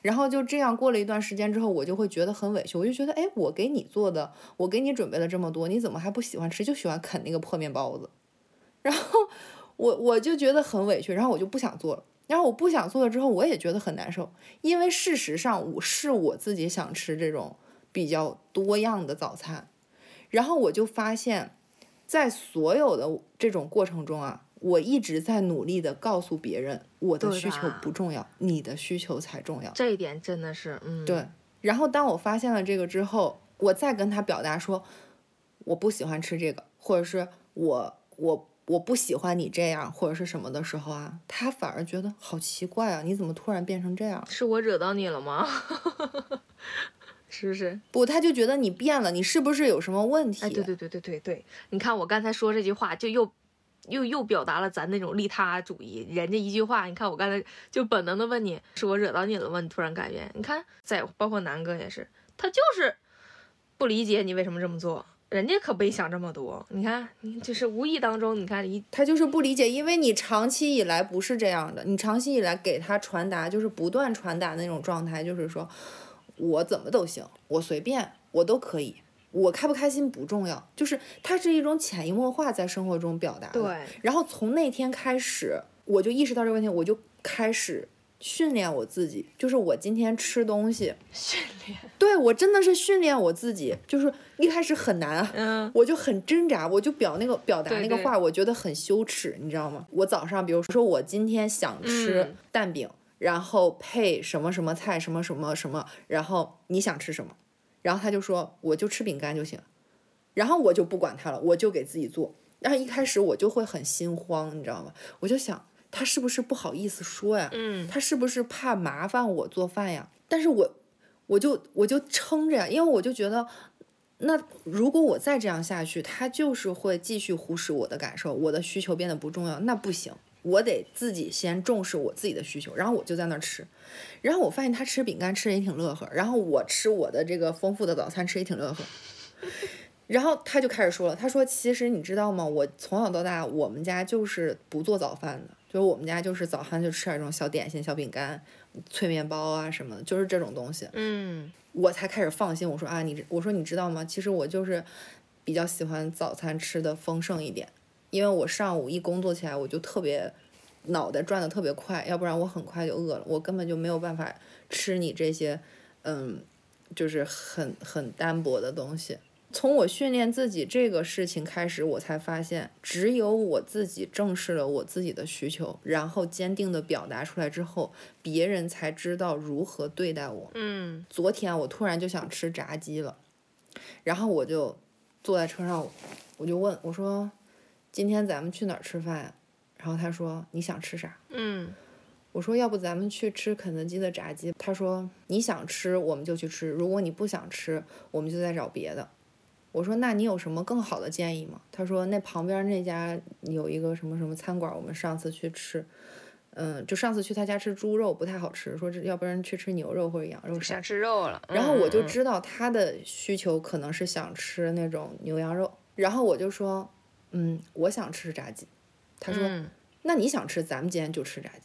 然后就这样过了一段时间之后，我就会觉得很委屈，我就觉得，哎，我给你做的，我给你准备了这么多，你怎么还不喜欢吃，就喜欢啃那个破面包子？然后我我就觉得很委屈，然后我就不想做了。然后我不想做了之后，我也觉得很难受，因为事实上我是我自己想吃这种比较多样的早餐。然后我就发现，在所有的这种过程中啊，我一直在努力的告诉别人，我的需求不重要，你的需求才重要。这一点真的是，嗯，对，然后当我发现了这个之后，我再跟他表达说我不喜欢吃这个，或者是我我我不喜欢你这样，或者是什么的时候啊，他反而觉得好奇怪啊，你怎么突然变成这样？是我惹到你了吗？是不是？不，他就觉得你变了，你是不是有什么问题？哎，对对对对对对，你看我刚才说这句话，就又又又表达了咱那种利他主义。人家一句话，你看我刚才就本能的问你，是我惹到你了吗？你突然改变，你看，在包括南哥也是，他就是不理解你为什么这么做，人家可没想这么多。你看，你就是无意当中，你看一他就是不理解，因为你长期以来不是这样的，你长期以来给他传达就是不断传达那种状态，就是说我怎么都行，我随便，我都可以，我开不开心不重要，就是它是一种潜移默化在生活中表达的。对，然后从那天开始，我就意识到这个问题，我就开始训练我自己，就是我今天吃东西，训练，对我真的是训练我自己，就是一开始很难啊，嗯，我就很挣扎，我就表那个表达那个话，我觉得很羞耻，你知道吗？我早上，比如说我今天想吃嗯蛋饼，然后配什么什么菜，什么什么什么，然后你想吃什么？然后他就说我就吃饼干就行，然后我就不管他了，我就给自己做。然后一开始我就会很心慌，你知道吗？我就想他是不是不好意思说呀？嗯，他是不是怕麻烦我做饭呀？但是我我就我就撑着呀，因为我就觉得，那如果我再这样下去，他就是会继续忽视我的感受，我的需求变得不重要，那不行，我得自己先重视我自己的需求，然后我就在那儿吃，然后我发现他吃饼干吃的也挺乐呵，然后我吃我的这个丰富的早餐吃也挺乐呵。然后他就开始说了，他说：“其实你知道吗？我从小到大，我们家就是不做早饭的，就是我们家就是早餐就吃点这种小点心、小饼干、脆面包啊什么的，就是这种东西。嗯，我才开始放心。我说啊，你我说你知道吗？其实我就是比较喜欢早餐吃的丰盛一点，因为我上午一工作起来，我就特别脑袋转的特别快，要不然我很快就饿了，我根本就没有办法吃你这些，嗯，就是很很单薄的东西。从我训练自己这个事情开始，我才发现，只有我自己正视了我自己的需求，然后坚定的表达出来之后，别人才知道如何对待我。嗯，昨天我突然就想吃炸鸡了，然后我就坐在车上，我就问我说：“今天咱们去哪儿吃饭呀？”然后他说：“你想吃啥？”嗯，我说：“要不咱们去吃肯德基的炸鸡？”他说：“你想吃我们就去吃，如果你不想吃，我们就再找别的。”我说：“那你有什么更好的建议吗？”他说：“那旁边那家有一个什么什么餐馆，我们上次去吃，嗯，就上次去他家吃猪肉不太好吃，说这要不然去吃牛肉或者羊肉啥想吃肉了，然后我就知道他的需求可能是想吃那种牛羊肉，然后我就说，嗯，我想吃炸鸡。他说，嗯那你想吃，咱们今天就吃炸鸡。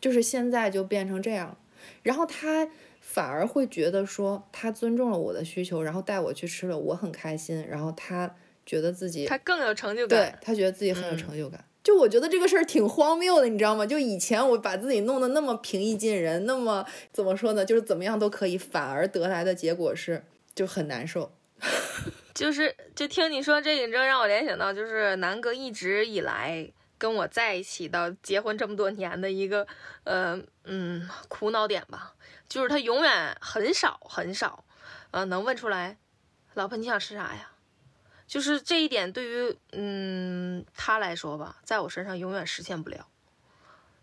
就是现在就变成这样了，然后他反而会觉得说，他尊重了我的需求，然后带我去吃了，我很开心，然后他觉得自己他更有成就感对感，他觉得自己很有嗯成就感。就我觉得这个事儿挺荒谬的，你知道吗？就以前我把自己弄得那么平易近人，那么怎么说呢？就是怎么样都可以，反而得来的结果是就很难受。就是就听你说这个，你知道让我联想到，就是南哥一直以来跟我在一起到结婚这么多年的一个呃嗯苦恼点吧，就是他永远很少很少，呃能问出来，老婆你想吃啥呀？就是这一点对于嗯他来说吧，在我身上永远实现不了，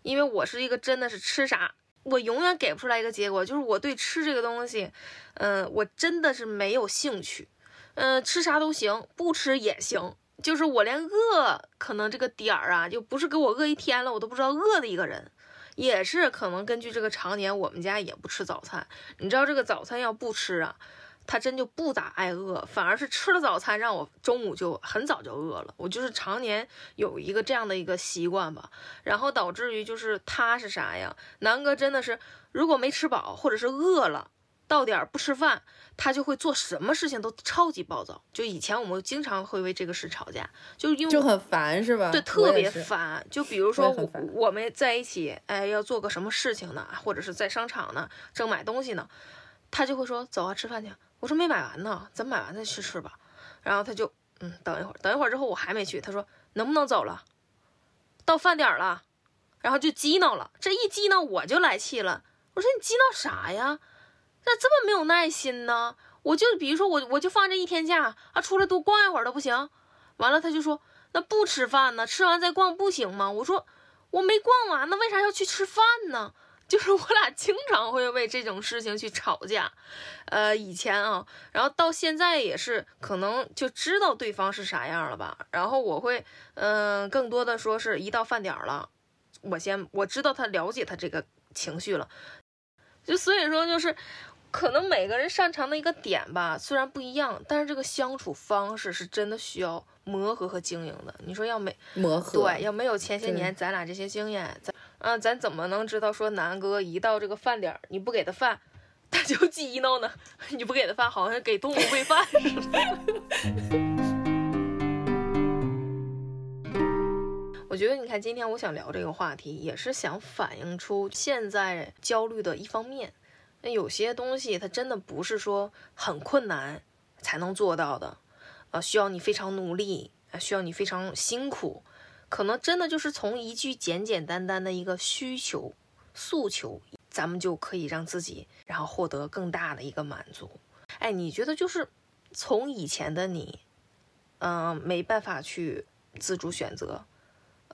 因为我是一个真的是吃啥，我永远给不出来一个结果，就是我对吃这个东西，嗯，我真的是没有兴趣，嗯，吃啥都行，不吃也行。就是我连饿可能这个点儿啊，就不是给我饿一天了，我都不知道饿的一个人，也是可能根据这个常年，我们家也不吃早餐。你知道这个早餐要不吃啊，他真就不咋爱饿，反而是吃了早餐让我中午就很早就饿了。我就是常年有一个这样的一个习惯吧，然后导致于就是他是啥呀？南哥真的是如果没吃饱或者是饿了。到点儿不吃饭，他就会做什么事情都超级暴躁。就以前我们经常会为这个事吵架，就因为就很烦是吧？对，特别烦。就比如说我们在一起，哎，要做个什么事情呢？或者是在商场呢，正买东西呢，他就会说走啊，吃饭去。我说没买完呢，咱买完再去吃吧。然后他就嗯，等一会儿，等一会儿之后我还没去，他说能不能走了？到饭点了，然后就激恼了。这一激恼我就来气了。我说你激恼啥呀？咋这么没有耐心呢？我就比如说我我就放这一天假啊，出来多逛一会儿都不行。完了他就说那不吃饭呢，吃完再逛不行吗？我说我没逛完呢，为啥要去吃饭呢？就是我俩经常会为这种事情去吵架。呃，以前啊，然后到现在也是可能就知道对方是啥样了吧。然后我会嗯，更多的说是一到饭点了，我先我知道他了解他这个情绪了，就所以说就是。可能每个人擅长的一个点吧，虽然不一样，但是这个相处方式是真的需要磨合和经营的。你说要没磨合，对，要没有前些年咱俩这些经验，咱嗯，咱怎么能知道说南哥一到这个饭点儿你不给他饭，他就激闹呢？你不给他饭，好像给动物喂饭似的。我觉得你看，今天我想聊这个话题，也是想反映出现在焦虑的一方面。那有些东西它真的不是说很困难才能做到的，呃，需要你非常努力，需要你非常辛苦，可能真的就是从一句简简单单的一个需求诉求，咱们就可以让自己然后获得更大的一个满足。哎，你觉得就是从以前的你，嗯，没办法去自主选择。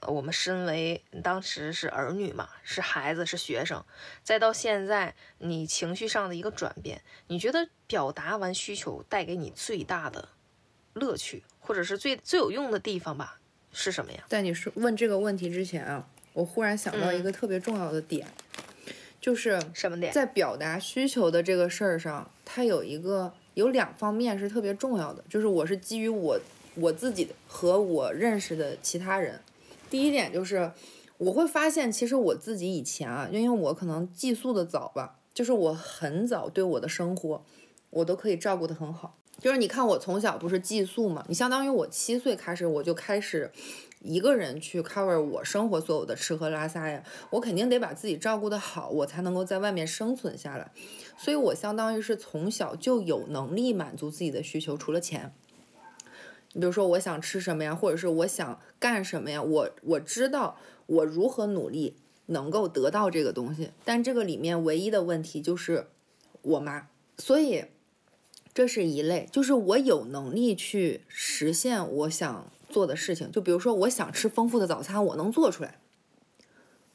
呃，我们身为当时是儿女嘛，是孩子，是学生，再到现在你情绪上的一个转变，你觉得表达完需求带给你最大的乐趣，或者是最最有用的地方吧，是什么呀？在你说问这个问题之前啊，我忽然想到一个特别重要的点，就是什么点？在表达需求的这个事儿上，它有一个有两方面是特别重要的，就是我是基于我我自己和我认识的其他人。第一点就是，我会发现，其实我自己以前啊，因为我可能寄宿的早吧，就是我很早对我的生活，我都可以照顾得很好。就是你看，我从小不是寄宿嘛，你相当于我七岁开始，我就开始一个人去 cover 我生活所有的吃喝拉撒呀，我肯定得把自己照顾得好，我才能够在外面生存下来。所以我相当于是从小就有能力满足自己的需求，除了钱。比如说，我想吃什么呀，或者是我想干什么呀？我我知道我如何努力能够得到这个东西，但这个里面唯一的问题就是我妈。所以这是一类，就是我有能力去实现我想做的事情。就比如说，我想吃丰富的早餐，我能做出来，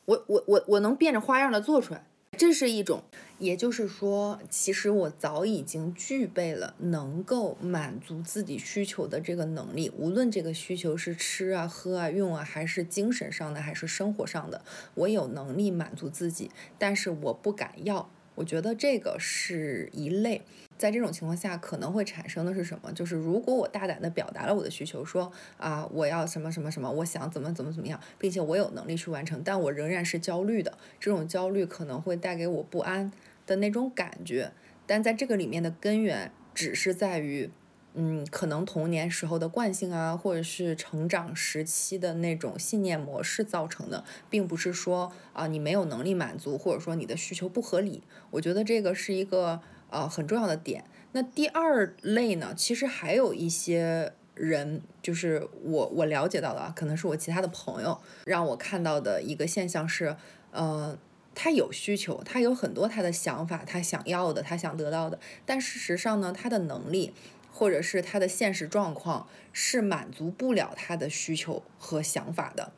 我我我我能变着花样的做出来。这是一种，也就是说，其实我早已经具备了能够满足自己需求的这个能力，无论这个需求是吃啊、喝啊、用啊，还是精神上的，还是生活上的，我有能力满足自己，但是我不敢要。我觉得这个是一类。在这种情况下，可能会产生的是什么？就是如果我大胆地表达了我的需求，说啊，我要什么什么什么，我想怎么怎么怎么样，并且我有能力去完成，但我仍然是焦虑的。这种焦虑可能会带给我不安的那种感觉。但在这个里面的根源，只是在于，嗯，可能童年时候的惯性啊，或者是成长时期的那种信念模式造成的，并不是说啊，你没有能力满足，或者说你的需求不合理。我觉得这个是一个。呃，很重要的点。那第二类呢，其实还有一些人，就是我我了解到的啊，可能是我其他的朋友让我看到的一个现象是，呃，他有需求，他有很多他的想法，他想要的，他想得到的，但事实上呢，他的能力或者是他的现实状况是满足不了他的需求和想法的。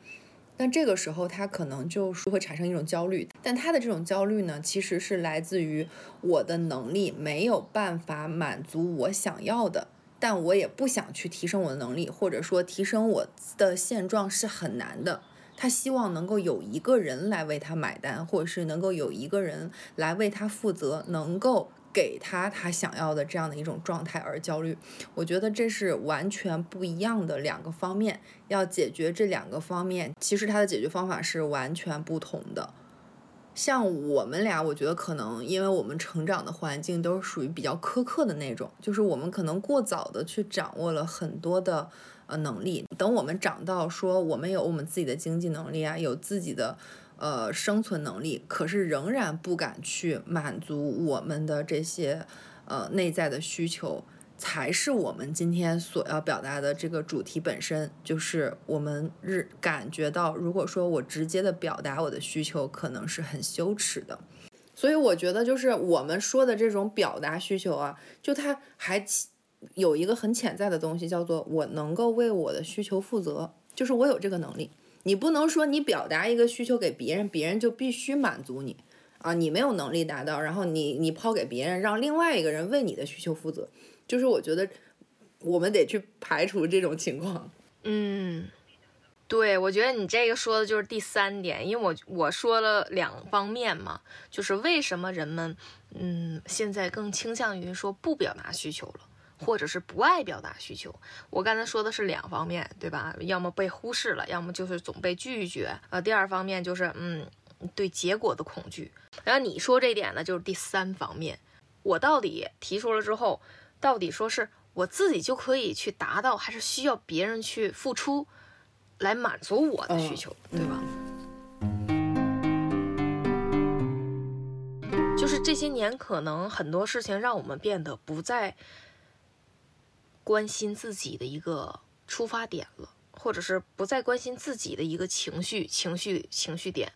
但这个时候，他可能就是会产生一种焦虑，但他的这种焦虑呢，其实是来自于我的能力没有办法满足我想要的，但我也不想去提升我的能力，或者说提升我的现状是很难的。他希望能够有一个人来为他买单，或者是能够有一个人来为他负责，能够。给他他想要的这样的一种状态而焦虑，我觉得这是完全不一样的两个方面。要解决这两个方面，其实它的解决方法是完全不同的。像我们俩，我觉得可能因为我们成长的环境都是属于比较苛刻的那种，就是我们可能过早的去掌握了很多的呃能力。等我们长到说我们有我们自己的经济能力啊，有自己的。呃，生存能力，可是仍然不敢去满足我们的这些呃内在的需求，才是我们今天所要表达的这个主题本身。就是我们日感觉到，如果说我直接的表达我的需求，可能是很羞耻的。所以我觉得，就是我们说的这种表达需求啊，就它还有一个很潜在的东西，叫做我能够为我的需求负责，就是我有这个能力。你不能说你表达一个需求给别人，别人就必须满足你啊！你没有能力达到，然后你你抛给别人，让另外一个人为你的需求负责，就是我觉得我们得去排除这种情况。嗯，对，我觉得你这个说的就是第三点，因为我我说了两方面嘛，就是为什么人们嗯现在更倾向于说不表达需求了。或者是不爱表达需求，我刚才说的是两方面，对吧？要么被忽视了，要么就是总被拒绝。呃，第二方面就是，嗯，对结果的恐惧。然后你说这点呢，就是第三方面。我到底提出了之后，到底说是我自己就可以去达到，还是需要别人去付出来满足我的需求，对吧？就是这些年，可能很多事情让我们变得不再。关心自己的一个出发点了，或者是不再关心自己的一个情绪、情绪、情绪点，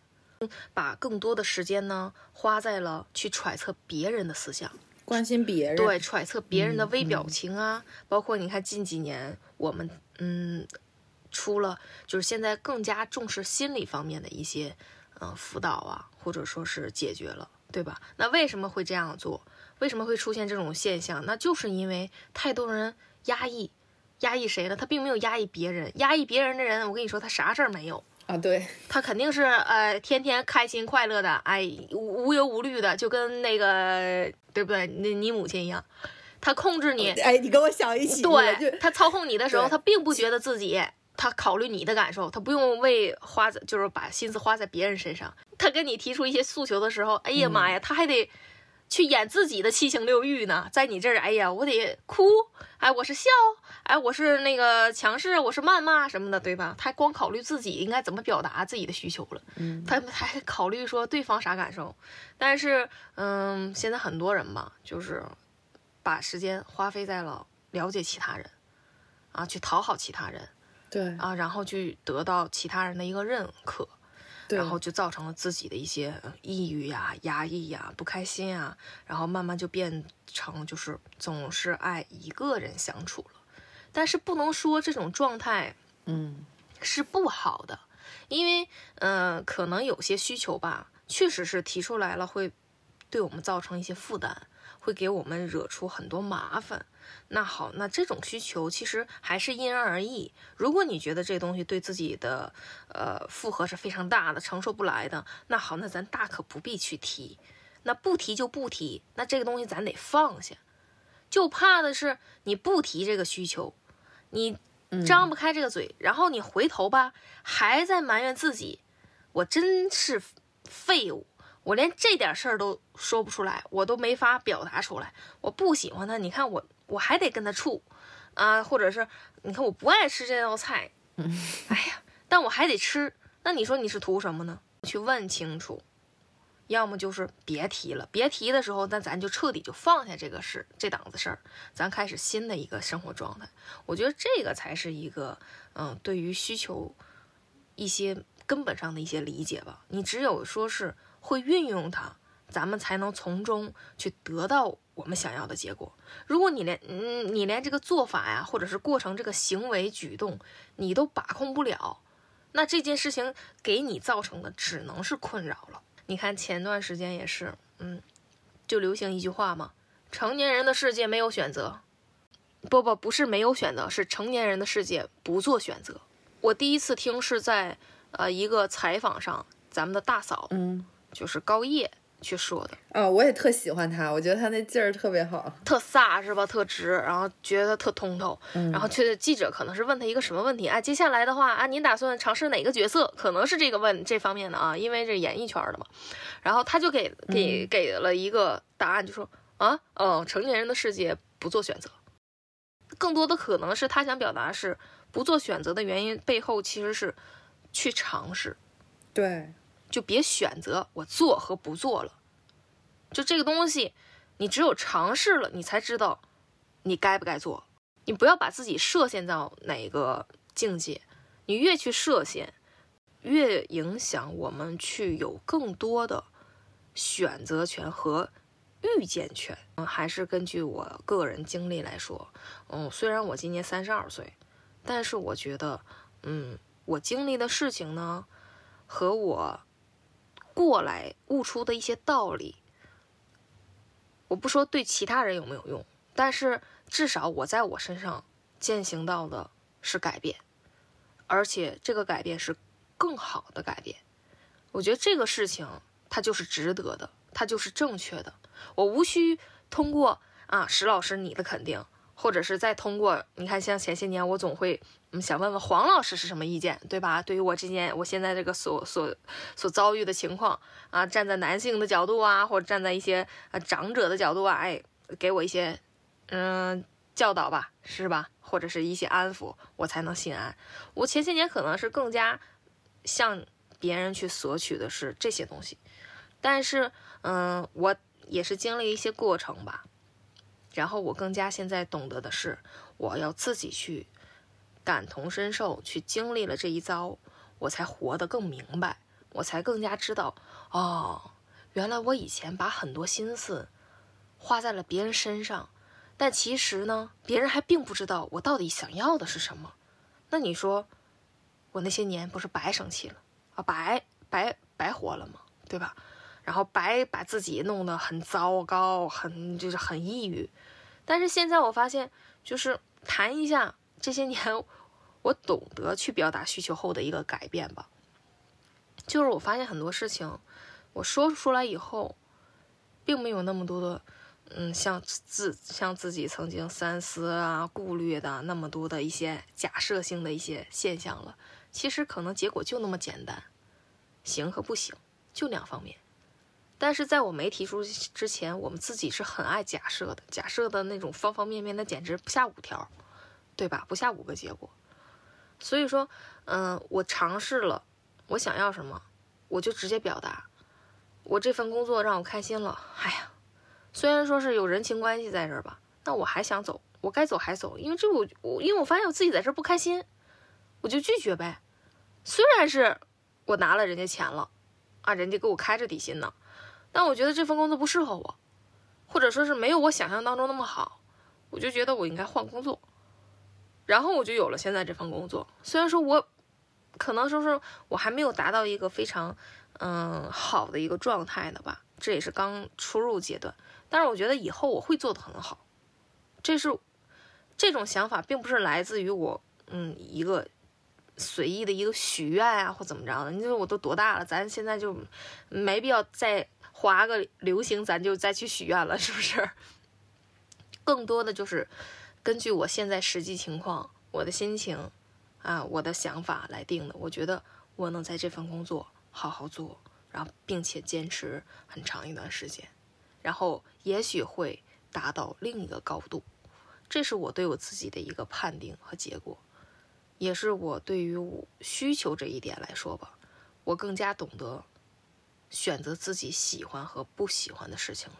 把更多的时间呢花在了去揣测别人的思想，关心别人，对，揣测别人的微表情啊，包括你看近几年我们嗯出了，就是现在更加重视心理方面的一些嗯辅导啊，或者说是解决了，对吧？那为什么会这样做？为什么会出现这种现象？那就是因为太多人。压抑，压抑谁呢？他并没有压抑别人，压抑别人的人，我跟你说，他啥事儿没有啊？对他肯定是呃，天天开心快乐的，哎，无无忧无虑的，就跟那个对不对？那你母亲一样，他控制你，哎，你跟我想一起，对他操控你的时候，他并不觉得自己，他考虑你的感受，他不用为花在，就是把心思花在别人身上。他跟你提出一些诉求的时候，哎呀妈呀，他还得。去演自己的七情六欲呢，在你这儿，哎呀，我得哭，哎，我是笑，哎，我是那个强势，我是谩骂什么的，对吧？他光考虑自己应该怎么表达自己的需求了，嗯，他还考虑说对方啥感受。但是，嗯，现在很多人吧，就是把时间花费在了了解其他人，啊，去讨好其他人，对，啊，然后去得到其他人的一个认可。然后就造成了自己的一些抑郁呀、压抑呀、不开心啊，然后慢慢就变成就是总是爱一个人相处了。但是不能说这种状态，嗯，是不好的，因为嗯，可能有些需求吧，确实是提出来了，会对我们造成一些负担，会给我们惹出很多麻烦。那好，那这种需求其实还是因人而异。如果你觉得这东西对自己的呃负荷是非常大的，承受不来的，那好，那咱大可不必去提。那不提就不提，那这个东西咱得放下。就怕的是你不提这个需求，你张不开这个嘴，然后你回头吧，还在埋怨自己，我真是废物。我连这点事儿都说不出来，我都没法表达出来。我不喜欢他，你看我我还得跟他处，啊，或者是你看我不爱吃这道菜，哎呀，但我还得吃。那你说你是图什么呢？去问清楚，要么就是别提了。别提的时候，那咱就彻底就放下这个事，这档子事儿，咱开始新的一个生活状态。我觉得这个才是一个，嗯，对于需求一些根本上的一些理解吧。你只有说是。会运用它，咱们才能从中去得到我们想要的结果。如果你连嗯你连这个做法呀，或者是过程这个行为举动你都把控不了，那这件事情给你造成的只能是困扰了。你看前段时间也是，嗯，就流行一句话嘛，成年人的世界没有选择。不不不是没有选择，是成年人的世界不做选择。我第一次听是在呃一个采访上，咱们的大嫂，嗯，就是高叶去说的。哦，我也特喜欢他，我觉得他那劲儿特别好，特飒是吧？特直，然后觉得特通透。嗯然后却记者可能是问他一个什么问题啊？接下来的话啊，您打算尝试哪个角色？可能是这个问这方面的啊，因为这演艺圈的嘛。然后他就给给给了一个答案，就说啊，嗯，成年人的世界不做选择。更多的可能是他想表达是不做选择的原因背后其实是去尝试，对，就别选择我做和不做了。就这个东西，你只有尝试了，你才知道你该不该做。你不要把自己设限到哪个境界，你越去设限，越影响我们去有更多的选择权和预见权。嗯，还是根据我个人经历来说，嗯，虽然我今年三十二岁，但是我觉得，嗯，我经历的事情呢，和我过来悟出的一些道理，我不说对其他人有没有用，但是至少我在我身上践行到的是改变，而且这个改变是更好的改变。我觉得这个事情它就是值得的，它就是正确的。我无需通过啊石老师你的肯定，或者是再通过你看像前些年我总会嗯想问问黄老师是什么意见，对吧？对于我这件我现在这个所所所遭遇的情况啊，站在男性的角度啊，或者站在一些呃长者的角度啊，哎，给我一些嗯教导吧，是吧？或者是一些安抚，我才能心安。我前些年可能是更加向别人去索取的是这些东西，但是嗯，我也是经历一些过程吧，然后我更加现在懂得的是，我要自己去感同身受，去经历了这一遭，我才活得更明白，我才更加知道，哦，原来我以前把很多心思花在了别人身上，但其实呢，别人还并不知道我到底想要的是什么。那你说，我那些年不是白生气了啊，白白白活了吗？对吧？然后白把自己弄得很糟糕，很就是很抑郁。但是现在我发现，就是谈一下这些年我懂得去表达需求后的一个改变吧。就是我发现很多事情，我说出来以后，并没有那么多的，嗯，像自像自己曾经三思啊、顾虑的那么多的一些假设性的一些现象了。其实可能结果就那么简单，行和不行，就两方面。但是在我没提出之前，我们自己是很爱假设的，假设的那种方方面面，那简直不下五条，对吧？不下五个结果。所以说，嗯，我尝试了，我想要什么，我就直接表达。我这份工作让我开心了，哎呀，虽然说是有人情关系在这儿吧，那我还想走，我该走还走，因为这我我因为我发现我自己在这儿不开心，我就拒绝呗。虽然是我拿了人家钱了，啊，人家给我开着底薪呢。但我觉得这份工作不适合我，或者说是没有我想象当中那么好，我就觉得我应该换工作。然后我就有了现在这份工作。虽然说我可能说是我还没有达到一个非常嗯好的一个状态的吧，这也是刚初入阶段。但是我觉得以后我会做得很好。这是这种想法，并不是来自于我嗯一个随意的一个许愿啊或怎么着的。你说我都多大了，咱现在就没必要再。划个流行，咱就再去许愿了，是不是？更多的就是根据我现在实际情况、我的心情啊、我的想法来定的。我觉得我能在这份工作好好做，然后并且坚持很长一段时间，然后也许会达到另一个高度。这是我对我自己的一个判定和结果，也是我对于我需求这一点来说吧，我更加懂得。选择自己喜欢和不喜欢的事情了，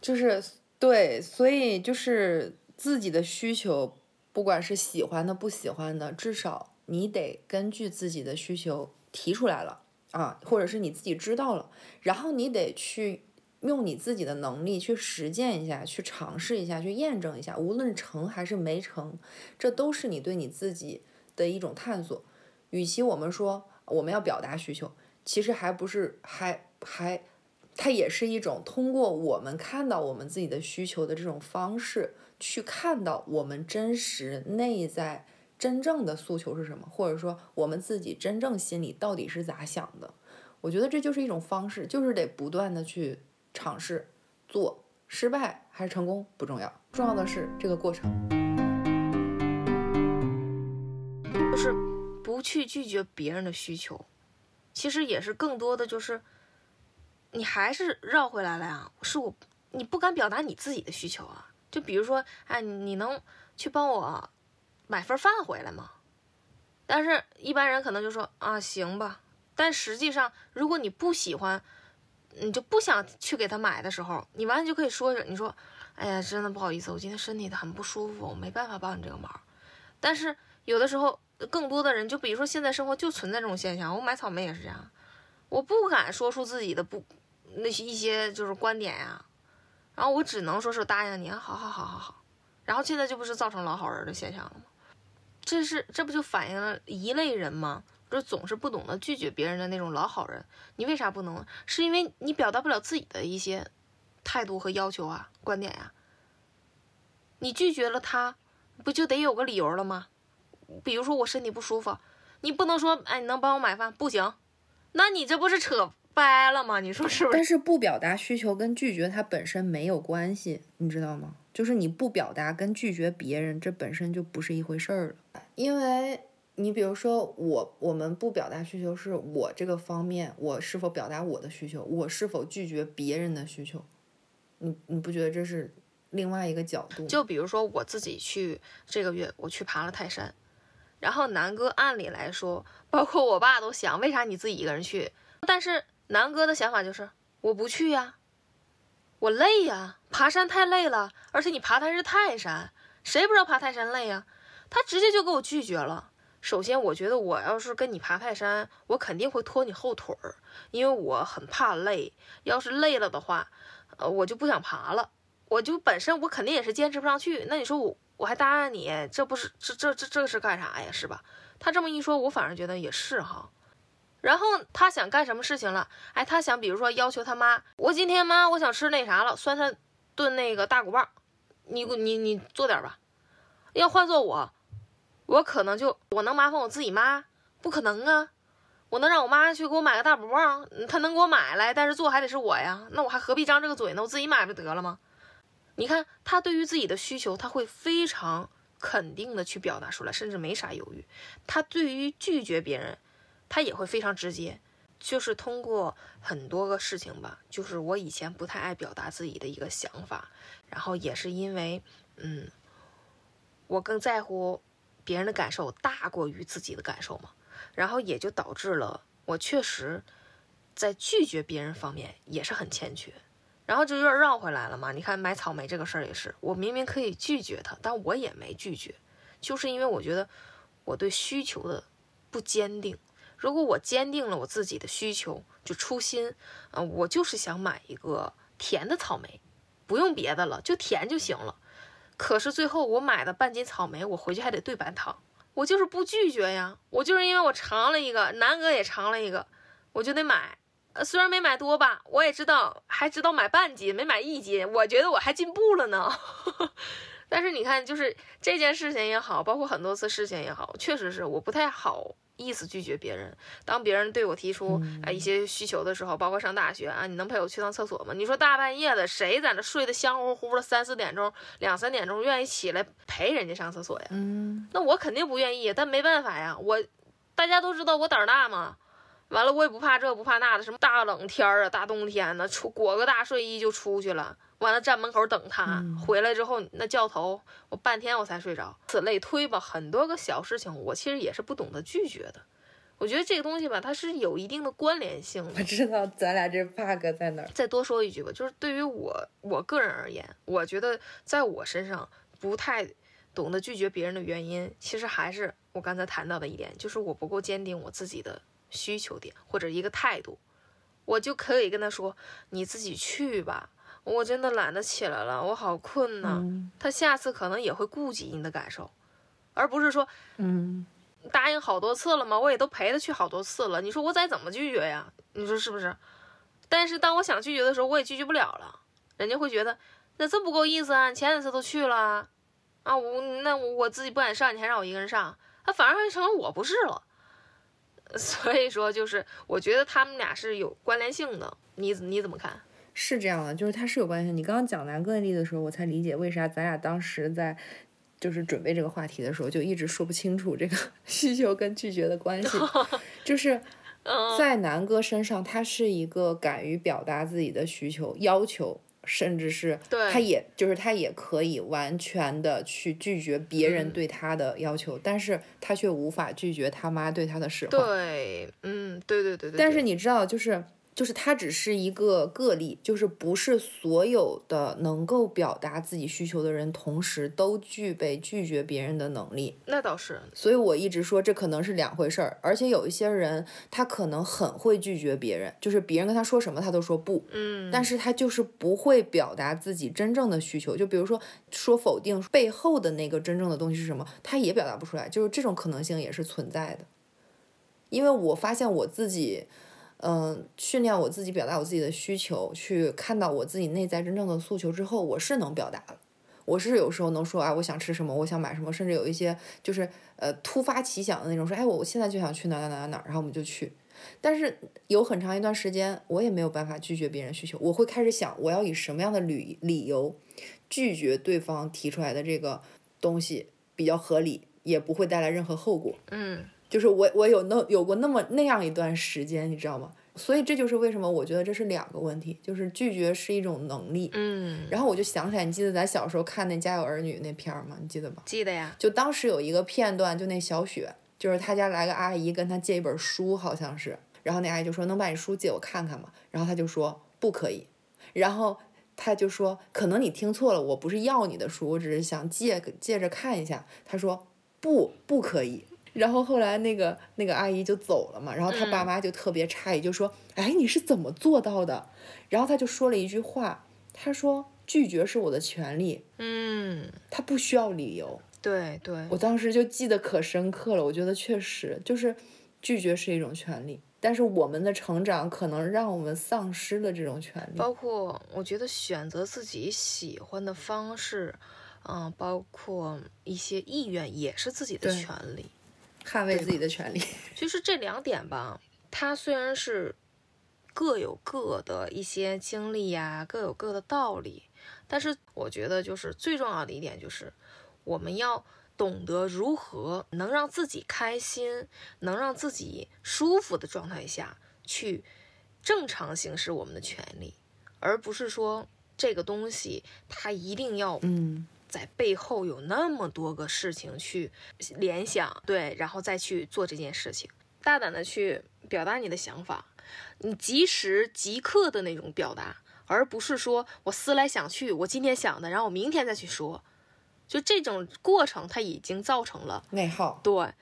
就是对，所以就是自己的需求，不管是喜欢的不喜欢的，至少你得根据自己的需求提出来了啊，或者是你自己知道了，然后你得去用你自己的能力去实践一下，去尝试一下，去验证一下，无论成还是没成，这都是你对你自己的一种探索。与其我们说我们要表达需求，其实还不是还还，它也是一种通过我们看到我们自己的需求的这种方式，去看到我们真实内在真正的诉求是什么，或者说我们自己真正心里到底是咋想的。我觉得这就是一种方式，就是得不断的去。尝试做失败还是成功不重要，重要的是这个过程。就是不去拒绝别人的需求，其实也是更多的就是，你还是绕回来了呀。是我你不敢表达你自己的需求啊。就比如说，哎，你能去帮我买份饭回来吗？但是一般人可能就说啊，行吧。但实际上，如果你不喜欢。你就不想去给他买的时候，你完全就可以说着，你说，哎呀，真的不好意思，我今天身体很不舒服，我没办法帮你这个忙。但是有的时候，更多的人，就比如说现在生活就存在这种现象，我买草莓也是这样，我不敢说出自己的不那些一些就是观点呀，然后我只能说是答应你，好好好好好。然后现在就不是造成老好人的现象了吗？这是这不就反映了一类人吗？就总是不懂得拒绝别人的那种老好人，你为啥不能？是因为你表达不了自己的一些态度和要求啊、观点呀。你拒绝了他，不就得有个理由了吗？比如说我身体不舒服，你不能说哎，你能帮我买饭？不行，那你这不是扯掰了吗？你说是不是？但是不表达需求跟拒绝它本身没有关系，你知道吗？就是你不表达跟拒绝别人，这本身就不是一回事儿了，因为。你比如说我，我们不表达需求，是我这个方面，我是否表达我的需求，我是否拒绝别人的需求？你你不觉得这是另外一个角度？就比如说我自己去这个月我去爬了泰山，然后南哥按理来说，包括我爸都想，为啥你自己一个人去？但是南哥的想法就是我不去呀，我累呀，爬山太累了，而且你爬的是泰山，谁不知道爬泰山累呀？他直接就给我拒绝了。首先，我觉得我要是跟你爬泰山，我肯定会拖你后腿儿，因为我很怕累。要是累了的话，呃，我就不想爬了。我就本身我肯定也是坚持不上去。那你说我我还答应你，这不是这这这这是干啥呀？是吧？他这么一说，我反而觉得也是哈。然后他想干什么事情了？哎，他想比如说要求他妈，我今天妈我想吃那啥了，酸菜炖那个大骨棒，你你你做点吧。要换做我。我可能就我能麻烦我自己妈？不可能啊！我能让我妈去给我买个大骨棒？她能给我买来，但是做还得是我呀。那我还何必张这个嘴呢？我自己买不得了吗？你看他对于自己的需求，他会非常肯定的去表达出来，甚至没啥犹豫。他对于拒绝别人，他也会非常直接，就是通过很多个事情吧。就是我以前不太爱表达自己的一个想法，然后也是因为，嗯，我更在乎。别人的感受大过于自己的感受嘛，然后也就导致了我确实，在拒绝别人方面也是很欠缺，然后就有点绕回来了嘛。你看买草莓这个事儿也是，我明明可以拒绝他，但我也没拒绝，就是因为我觉得我对需求的不坚定。如果我坚定了我自己的需求，就初心，嗯，我就是想买一个甜的草莓，不用别的了，就甜就行了。可是最后我买的半斤草莓，我回去还得兑半糖。我就是不拒绝呀，我就是因为我尝了一个，南哥也尝了一个，我就得买。呃，虽然没买多吧，我也知道，还知道买半斤，没买一斤，我觉得我还进步了呢。但是你看，就是这件事情也好，包括很多次事情也好，确实是我不太好。意思拒绝别人，当别人对我提出啊一些需求的时候，包括上大学啊，你能陪我去趟厕所吗？你说大半夜的，谁在那睡得香乎乎的，三四点钟、两三点钟愿意起来陪人家上厕所呀？嗯，那我肯定不愿意，但没办法呀，我大家都知道我胆儿大嘛，完了我也不怕这不怕那的，什么大冷天儿啊，大冬天的出裹个大睡衣就出去了。完了，站门口等他回来之后，那叫头我半天我才睡着。此类推吧，很多个小事情，我其实也是不懂得拒绝的。我觉得这个东西吧，它是有一定的关联性的。我知道咱俩这 bug 在哪儿。再多说一句吧，就是对于我我个人而言，我觉得在我身上不太懂得拒绝别人的原因，其实还是我刚才谈到的一点，就是我不够坚定我自己的需求点或者一个态度。我就可以跟他说：“你自己去吧，我真的懒得起来了，我好困呐。嗯他下次可能也会顾及你的感受，而不是说嗯，答应好多次了嘛，我也都陪他去好多次了，你说我再怎么拒绝呀？你说是不是？但是当我想拒绝的时候，我也拒绝不了了，人家会觉得那这不够意思啊，你前两次都去了，啊，我那我我自己不敢上，你还让我一个人上，他反而还成了我不是了。所以说，就是我觉得他们俩是有关联性的，你你怎么看？是这样的，就是它是有关系。你刚刚讲南哥的例子的时候，我才理解为啥咱俩当时在就是准备这个话题的时候，就一直说不清楚这个 需求跟拒绝的关系。就是在南哥身上，他是一个敢于表达自己的需求、要求，甚至是他也就是他也可以完全的去拒绝别人嗯对他的要求，但是他却无法拒绝他妈对他的使唤。对，嗯，对对对对。但是你知道，就是就是他只是一个个例，就是不是所有的能够表达自己需求的人，同时都具备拒绝别人的能力。那倒是，所以我一直说这可能是两回事儿，而且有一些人他可能很会拒绝别人，就是别人跟他说什么他都说不，嗯，但是他就是不会表达自己真正的需求。就比如说说否定背后的那个真正的东西是什么，他也表达不出来，就是这种可能性也是存在的。因为我发现我自己，嗯、训练我自己表达我自己的需求，去看到我自己内在真正的诉求之后，我是能表达的。我是有时候能说，哎，我想吃什么，我想买什么，甚至有一些就是呃突发奇想的那种，说，哎，我现在就想去哪哪哪哪哪，然后我们就去。但是有很长一段时间，我也没有办法拒绝别人需求，我会开始想，我要以什么样的理理由拒绝对方提出来的这个东西比较合理，也不会带来任何后果。嗯，就是我我有那有过那么那样一段时间，你知道吗？所以这就是为什么我觉得这是两个问题，就是拒绝是一种能力。嗯，然后我就想起来，你记得咱小时候看那《家有儿女》那片儿吗？你记得吗？记得呀，就当时有一个片段，就那小雪，就是他家来个阿姨跟他借一本书，好像是，然后那阿姨就说能把你书借我看看吗？然后他就说不可以，然后他就说可能你听错了，我不是要你的书，我只是想借借着看一下。他说不不可以。然后后来那个那个阿姨就走了嘛，然后他爸妈就特别诧异，就说：“哎，你是怎么做到的？”然后他就说了一句话，他说：“拒绝是我的权利，嗯，他不需要理由。”对对，我当时就记得可深刻了，我觉得确实就是拒绝是一种权利，但是我们的成长可能让我们丧失了这种权利。包括我觉得选择自己喜欢的方式，嗯，包括一些意愿也是自己的权利。捍卫自己的权利。其实这两点吧，它虽然是各有各的一些经历呀，各有各的道理，但是我觉得就是最重要的一点就是，我们要懂得如何能让自己开心，能让自己舒服的状态下去正常行使我们的权利，而不是说这个东西它一定要嗯，在背后有那么多个事情去联想，对，然后再去做这件事情，大胆的去表达你的想法，你即时即刻的那种表达，而不是说我思来想去，我今天想的，然后我明天再去说，就这种过程，它已经造成了内耗。对，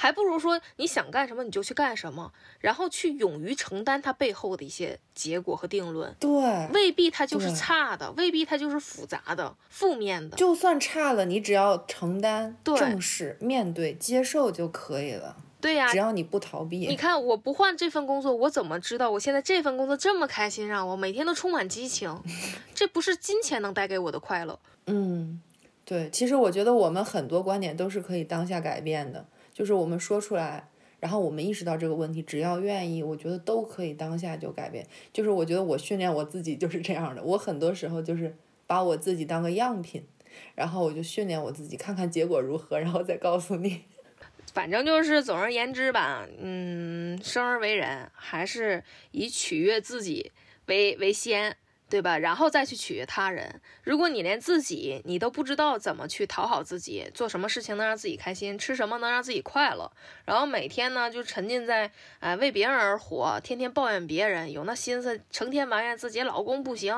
还不如说你想干什么你就去干什么，然后去勇于承担它背后的一些结果和定论。对，未必它就是差的，未必它就是复杂的、负面的。就算差了，你只要承担、对正视、面对、接受就可以了。对呀、只要你不逃避。你看，我不换这份工作，我怎么知道我现在这份工作这么开心，让我每天都充满激情？这不是金钱能带给我的快乐。嗯，对，其实我觉得我们很多观点都是可以当下改变的，就是我们说出来，然后我们意识到这个问题，只要愿意，我觉得都可以当下就改变。就是我觉得我训练我自己就是这样的，我很多时候就是把我自己当个样品，然后我就训练我自己，看看结果如何，然后再告诉你。反正就是，总而言之吧，嗯，生而为人，还是以取悦自己为为先，对吧？然后再去取悦他人。如果你连自己你都不知道怎么去讨好自己，做什么事情能让自己开心，吃什么能让自己快乐，然后每天呢就沉浸在哎、为别人而活，天天抱怨别人，有那心思成天埋怨自己老公不行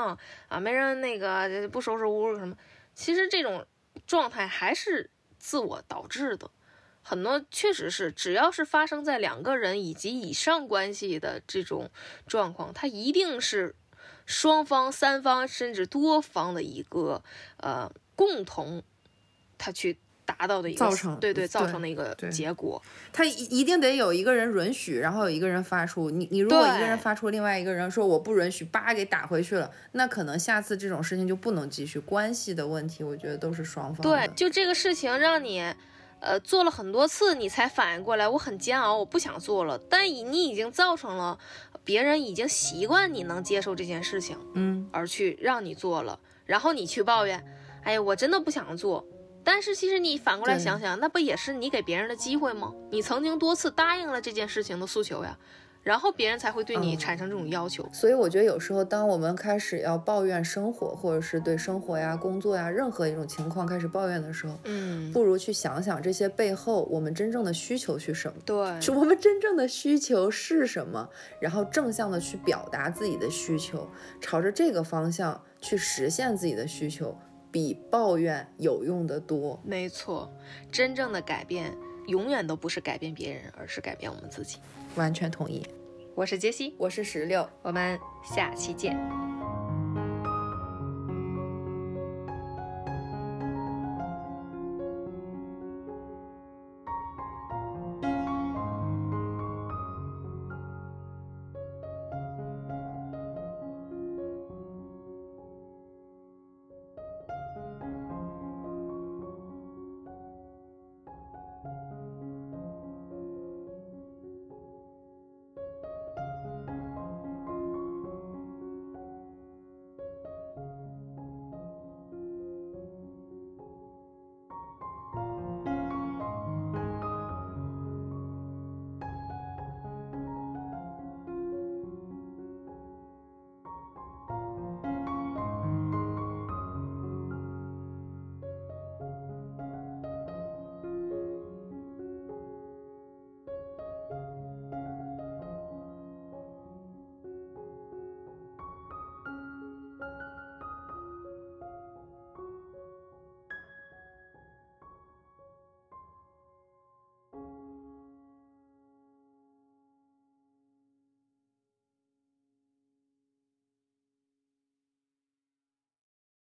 啊，没人那个不收拾屋什么。其实这种状态还是自我导致的。很多确实是，只要是发生在两个人以及以上关系的这种状况，它一定是双方、三方甚至多方的一个呃共同，他去达到的一个造成对对造成的一个结果。他一一定得有一个人允许，然后有一个人发出。你你如果一个人发出，另外一个人说我不允许，叭给打回去了，那可能下次这种事情就不能继续。关系的问题，我觉得都是双方。，对就这个事情让你，呃，做了很多次，你才反应过来，我很煎熬，我不想做了。但已你已经造成了别人已经习惯你能接受这件事情，嗯，而去让你做了，然后你去抱怨，哎呀，我真的不想做。但是其实你反过来想想，那不也是你给别人的机会吗？你曾经多次答应了这件事情的诉求呀，然后别人才会对你嗯产生这种要求。所以我觉得有时候，当我们开始要抱怨生活，或者是对生活呀、工作呀任何一种情况开始抱怨的时候，嗯，不如去想想这些背后我们真正的需求是什么。对，是我们真正的需求是什么？然后正向的去表达自己的需求，朝着这个方向去实现自己的需求，比抱怨有用的多。没错，真正的改变永远都不是改变别人，而是改变我们自己。完全同意。我是杰西，我是石榴。我们下期见。